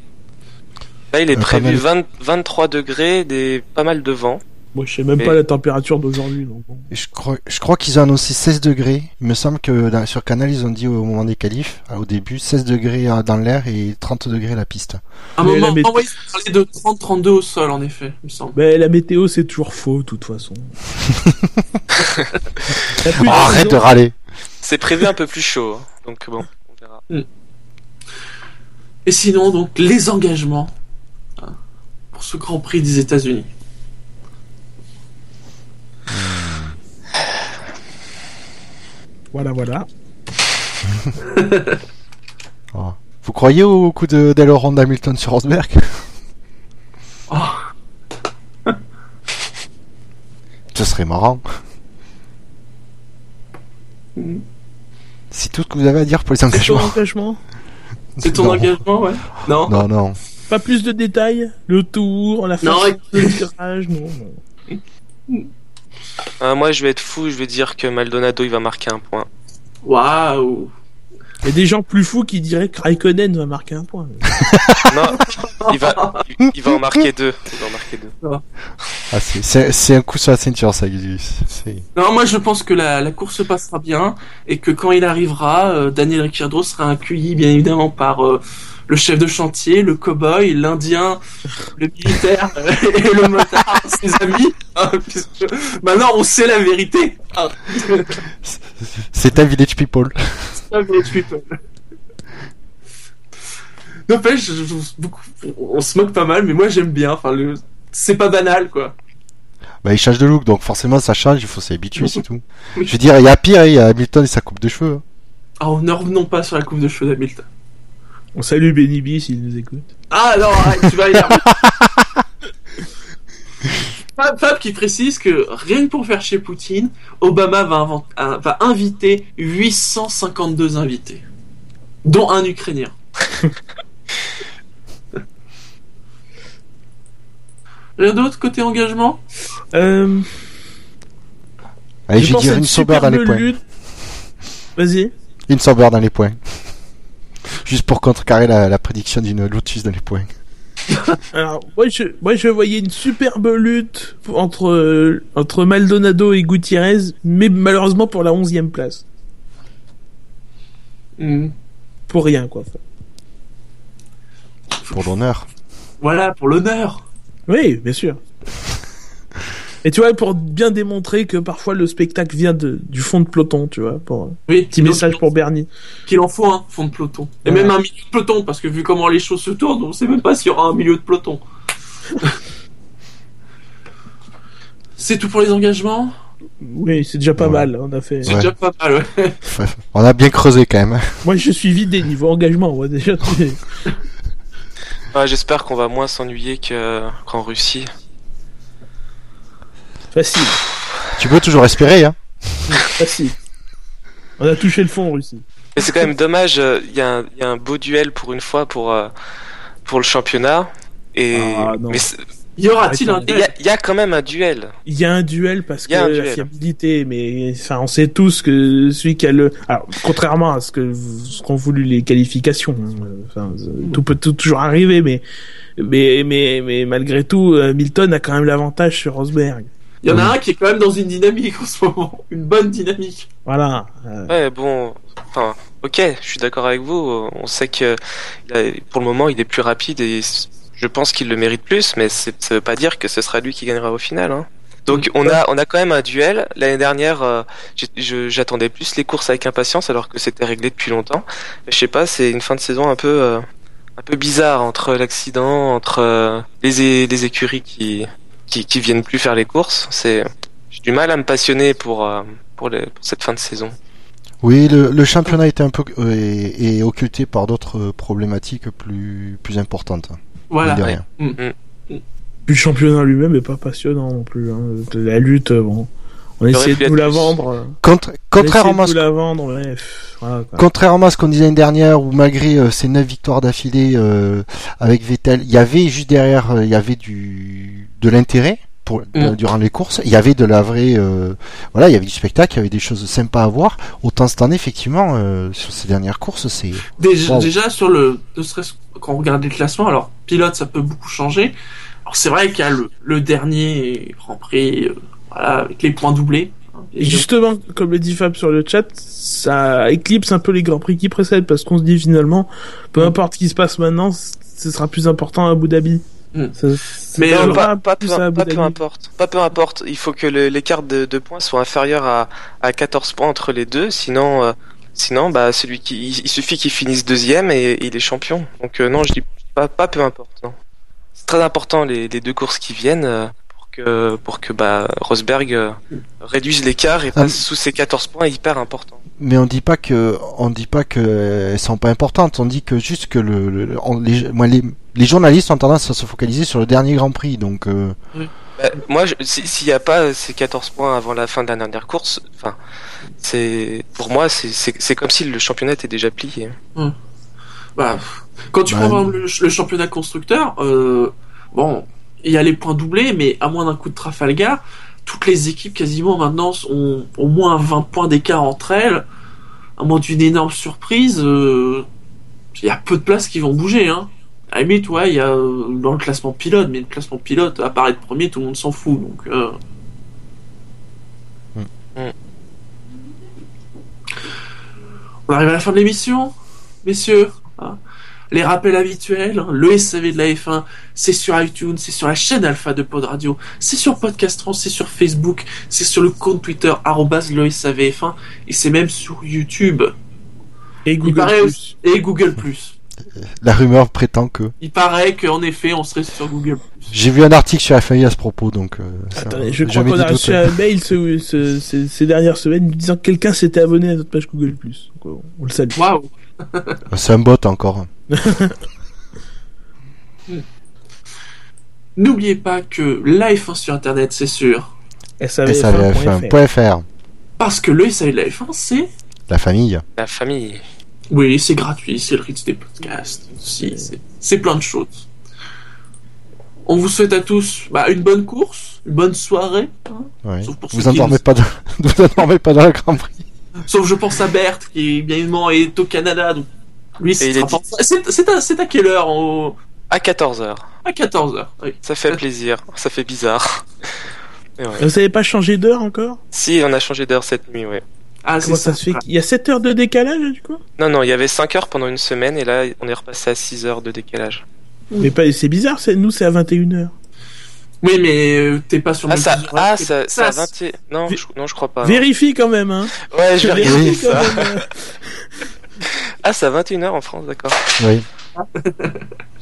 Là, il est Euh, prévu mal. 20 23 degrés, des pas mal de vent. Moi, je sais même pas la température d'aujourd'hui. donc bon. Et je crois, je crois qu'ils ont annoncé 16 degrés. Il me semble que dans- sur Canal, ils ont dit au moment des qualifs, euh, au début, 16 degrés euh, dans l'air et 30 degrés à la piste. À un Mais moment, météo- ah ils parlaient de 30-32 au sol, en effet, il me semble. Mais la météo, c'est toujours faux, de toute façon. [laughs] Oh, arrête de râler C'est prévu un peu plus chaud. hein. Donc bon, on verra. Et sinon, donc, les engagements hein, pour ce Grand Prix des États-Unis. [sighs] Voilà, voilà. [laughs] Oh. Vous croyez au coup de d'aileron d'Hamilton sur Rosberg? Oh, [laughs] Ce serait marrant. Mm. C'est tout ce que vous avez à dire pour les C'est ton engagements. engagement [laughs] c'est ton Non. engagement, ouais Non Non, non. Pas plus de détails? Le tour, la ouais. de virage, non. non. Euh, moi, je vais être fou. Je vais dire que Maldonado, il va marquer un point. Waouh Il y a des gens plus fous qui diraient que Raikkonen va marquer un point. Non, il va, il, il va en marquer deux. Il va en marquer deux. Ah, c'est- c'est c'est un coup sur la ceinture, ça, Non, moi je pense que la, la course se passera bien et que quand il arrivera, euh, Daniel Ricciardo sera accueilli bien évidemment par euh, le chef de chantier, le cow-boy, l'indien, le militaire euh, [laughs] et le motard, ses amis. hein, puisque maintenant on sait la vérité. hein. [laughs] C'est un village people. Ça, Village People. N'empêche, on se moque pas mal, mais moi j'aime bien. Enfin, le... c'est pas banal quoi. Bah, il change de look, donc forcément, ça change, il faut s'y habituer, c'est tout. [laughs] Je veux dire, il y a pire, il y a Hamilton et sa coupe de cheveux. hein. Oh, ne revenons pas sur la coupe de cheveux d'Hamilton. On salue Benny B s'il nous écoute. Ah non, arrête, tu vas y arriver. [laughs] Fab, Fab qui précise que rien que pour faire chez Poutine, Obama va, invent- euh, va inviter 852 invités, dont un Ukrainien. [laughs] Rien d'autre côté engagement? Euh, Allez, je vais dire une Sauber dans les points. Vas-y. Une Sauber dans les points. Juste pour contrecarrer la, la prédiction d'une Lotus dans les points. [laughs] Alors, moi je, moi je voyais une superbe lutte entre, euh, entre Maldonado et Gutiérrez, mais malheureusement pour la 11 place. Hmm. Pour rien, quoi. Pour l'honneur. Voilà, pour l'honneur. Oui, bien sûr. Et tu vois, pour bien démontrer que parfois le spectacle vient de, du fond de peloton, tu vois, pour Oui, petit message pour Bernie. qu'il en faut un fond de peloton. Et Ouais. même un milieu de peloton, parce que vu comment les choses se tournent, on sait même pas s'il y aura un milieu de peloton. [laughs] C'est tout pour les engagements? Oui, c'est déjà pas Ouais. mal. On a fait. C'est Ouais. déjà pas mal, ouais. [laughs] On a bien creusé quand même. [laughs] Moi, je suis vidé niveau engagement. Moi, déjà. Ouais, J'espère qu'on va moins s'ennuyer que- qu'en Russie. Facile, Tu peux toujours espérer, hein. [laughs] facile. On a touché le fond en Russie. Mais c'est quand même dommage, euh, il y, a un- il y a un beau duel pour une fois pour, euh, pour le championnat. Et... Ah, non. Mais Y aura-t-il un il y, a- il y a quand même un duel. Il y a un duel parce Il que y a un la duel. fiabilité, mais enfin, on sait tous que celui qui a le, alors contrairement à ce que ce qu'ont voulu les qualifications, hein, enfin, tout peut tout- toujours arriver, mais mais mais mais malgré tout, euh, Milton a quand même l'avantage sur Rosberg. Il y en a un qui est quand même dans une dynamique [laughs] en ce moment. Une bonne dynamique. Voilà. euh, Ouais, bon, enfin, ok, je suis d'accord avec vous. On sait que pour le moment, il est plus rapide et je pense qu'il le mérite plus, mais ça veut pas dire que ce sera lui qui gagnera au final. Hein. Donc on a on a quand même un duel. L'année dernière, euh, j'attendais plus les courses avec impatience alors que c'était réglé depuis longtemps. Je sais pas, c'est une fin de saison un peu euh, un peu bizarre entre l'accident, entre euh, les écuries qui qui qui viennent plus faire les courses. C'est j'ai du mal à me passionner pour euh, pour, les- pour cette fin de saison. Oui, le, le championnat était un peu euh, est, est occulté par d'autres problématiques plus plus importantes. Voilà. mine de rien. Puis le championnat lui-même est pas passionnant non plus. Hein. La lutte, euh, bon, on pu de nous la vendre. Contra- on contrairement à ce de nous la vendre, ouais. pff, voilà, quoi. Contrairement à ce qu'on disait l'année dernière, où malgré euh, ces neuf victoires d'affilée euh, avec Vettel, il y avait juste derrière, euh, il y avait du de l'intérêt pour euh, Mm. durant les courses. Il y avait de la vraie, euh, voilà, il y avait du spectacle, il y avait des choses sympas à voir. Autant cette année, effectivement, euh, sur ces dernières courses, c'est Déjà, Wow. déjà sur le, ne serait-ce quand on regarde les classements, alors pilote ça peut beaucoup changer. Alors c'est vrai qu'il y a le, le dernier Grand Prix, voilà, avec les points doublés. Et justement, comme le dit Fab sur le chat, ça éclipse un peu les grands prix qui précèdent parce qu'on se dit finalement, peu Mm. importe ce qui se passe maintenant, ce sera plus important à Abu Dhabi. Mm. Ça- Mais, pas- Non, pas, pas, peu, à pas peu importe. Pas peu importe. Il faut que l'écart de, de points soit inférieur à, à 14 points entre les deux. Sinon, euh, sinon bah, celui qui, il, il suffit qu'il finisse deuxième et, il est champion. Donc, euh, non, je dis pas, pas peu importe. non. C'est très important les, les deux courses qui viennent euh, que, pour que bah, Rosberg euh, réduise l'écart et Ah, passe sous ses 14 points hyper importants. Mais on dit pas que, on dit pas que elles sont pas importantes. On dit que juste que le, le- on- les, moi, les, les journalistes ont tendance à se focaliser sur le dernier Grand Prix. Donc, euh, Bah, moi, s'il n'y a pas ces 14 points avant la fin de la dernière course, enfin, c'est pour moi, c'est- comme si le championnat était déjà plié. Bah, quand tu Bah, prends le championnat constructeur, euh, bon, il y a les points doublés, mais à moins d'un coup de Trafalgar, toutes les équipes quasiment maintenant ont au moins 20 points d'écart entre elles. à moins d'une énorme surprise, euh, il y a peu de places qui vont bouger. Hein. À la limite, ouais, il y a euh, dans le classement pilote, mais le classement pilote, apparaître premier, tout le monde s'en fout. Donc, euh... Mm. On arrive à la fin de l'émission, messieurs. Les rappels habituels, hein, le SAV de la F1, c'est sur iTunes, c'est sur la chaîne Alpha de Pod Radio, c'est sur Podcast France, c'est sur Facebook, c'est sur le compte Twitter, arrobas le SAVF1, et c'est même sur YouTube. Et Google Plus. aussi- et Google+. La rumeur prétend que. Il paraît qu'en effet, on serait sur Google+. J'ai vu un article sur FAI à ce propos, donc. euh, Attendez, je crois qu'on a reçu un mail ce- ce- ce- ces dernières semaines disant que quelqu'un s'était abonné à notre page Google+. Donc, on, on le salue. Waouh [laughs] C'est un bot encore. [laughs] N'oubliez pas que la F1 sur Internet, c'est sûr. SAVF1.fr. SAVF1.fr. Parce que le SAV de la F1, c'est... La famille. La famille. Oui, c'est gratuit, c'est le Ritz des podcasts. Si, c'est- plein de choses. On vous souhaite à tous bah, une bonne course, une bonne soirée. hein. Ouais. Sauf pour ceux Vous qui endormez nous- pas, [laughs] endormez pas dans le Grand Prix. Sauf je pense à Berthe, qui bien évidemment est au Canada. Donc lui, c'est à, quelle heure en... À 14h. À 14h. Oui. Ça fait plaisir. Ça fait bizarre. [laughs] Ouais. Vous n'avez pas changé d'heure encore? Si, on a changé d'heure cette nuit, ouais. Ah, Comment ça, se fait Il y a 7 heures de décalage du coup? Non, non, il y avait 5 heures pendant une semaine et là, on est repassé à 6 heures de décalage. Mais pas, c'est bizarre, c'est, nous c'est à 21h. Oui, mais euh, t'es pas sur Ah, le ça, ah, ça, ça, Ça, a 20 et- Non, je, non, je crois pas. Vérifie quand même, hein. Ouais, je vais Vérifie quand [laughs] ça. même. euh. Ah, c'est à 21h en France, d'accord. Oui. [laughs]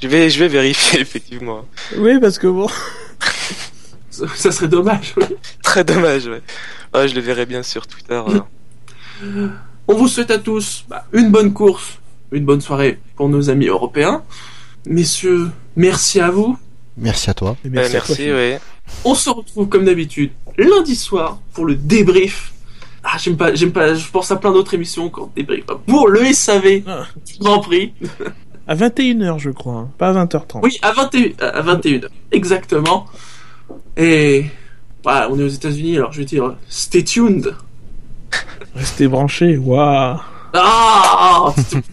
Je vais, je vais vérifier, effectivement. Oui, parce que bon. [laughs] Ça, ça serait dommage. oui. Très dommage, ouais. Ouais, je le verrai bien sur Twitter. euh. [clears throat] On vous souhaite à tous bah, une bonne course, une bonne soirée pour nos amis européens. Messieurs, merci à vous. Merci à toi. Merci, ouais. On se retrouve comme d'habitude lundi soir pour le débrief. Ah, j'aime pas, j'aime pas, je pense à plein d'autres émissions quand débrief. Pour le SAV Ah. du Grand Prix. [laughs] À 21h, je crois, hein, pas à 20h30. Oui, à 21, à 21h. Exactement. Et, voilà, on est aux États-Unis, alors je vais dire, stay tuned. Restez branchés, waouh. Ah, [laughs]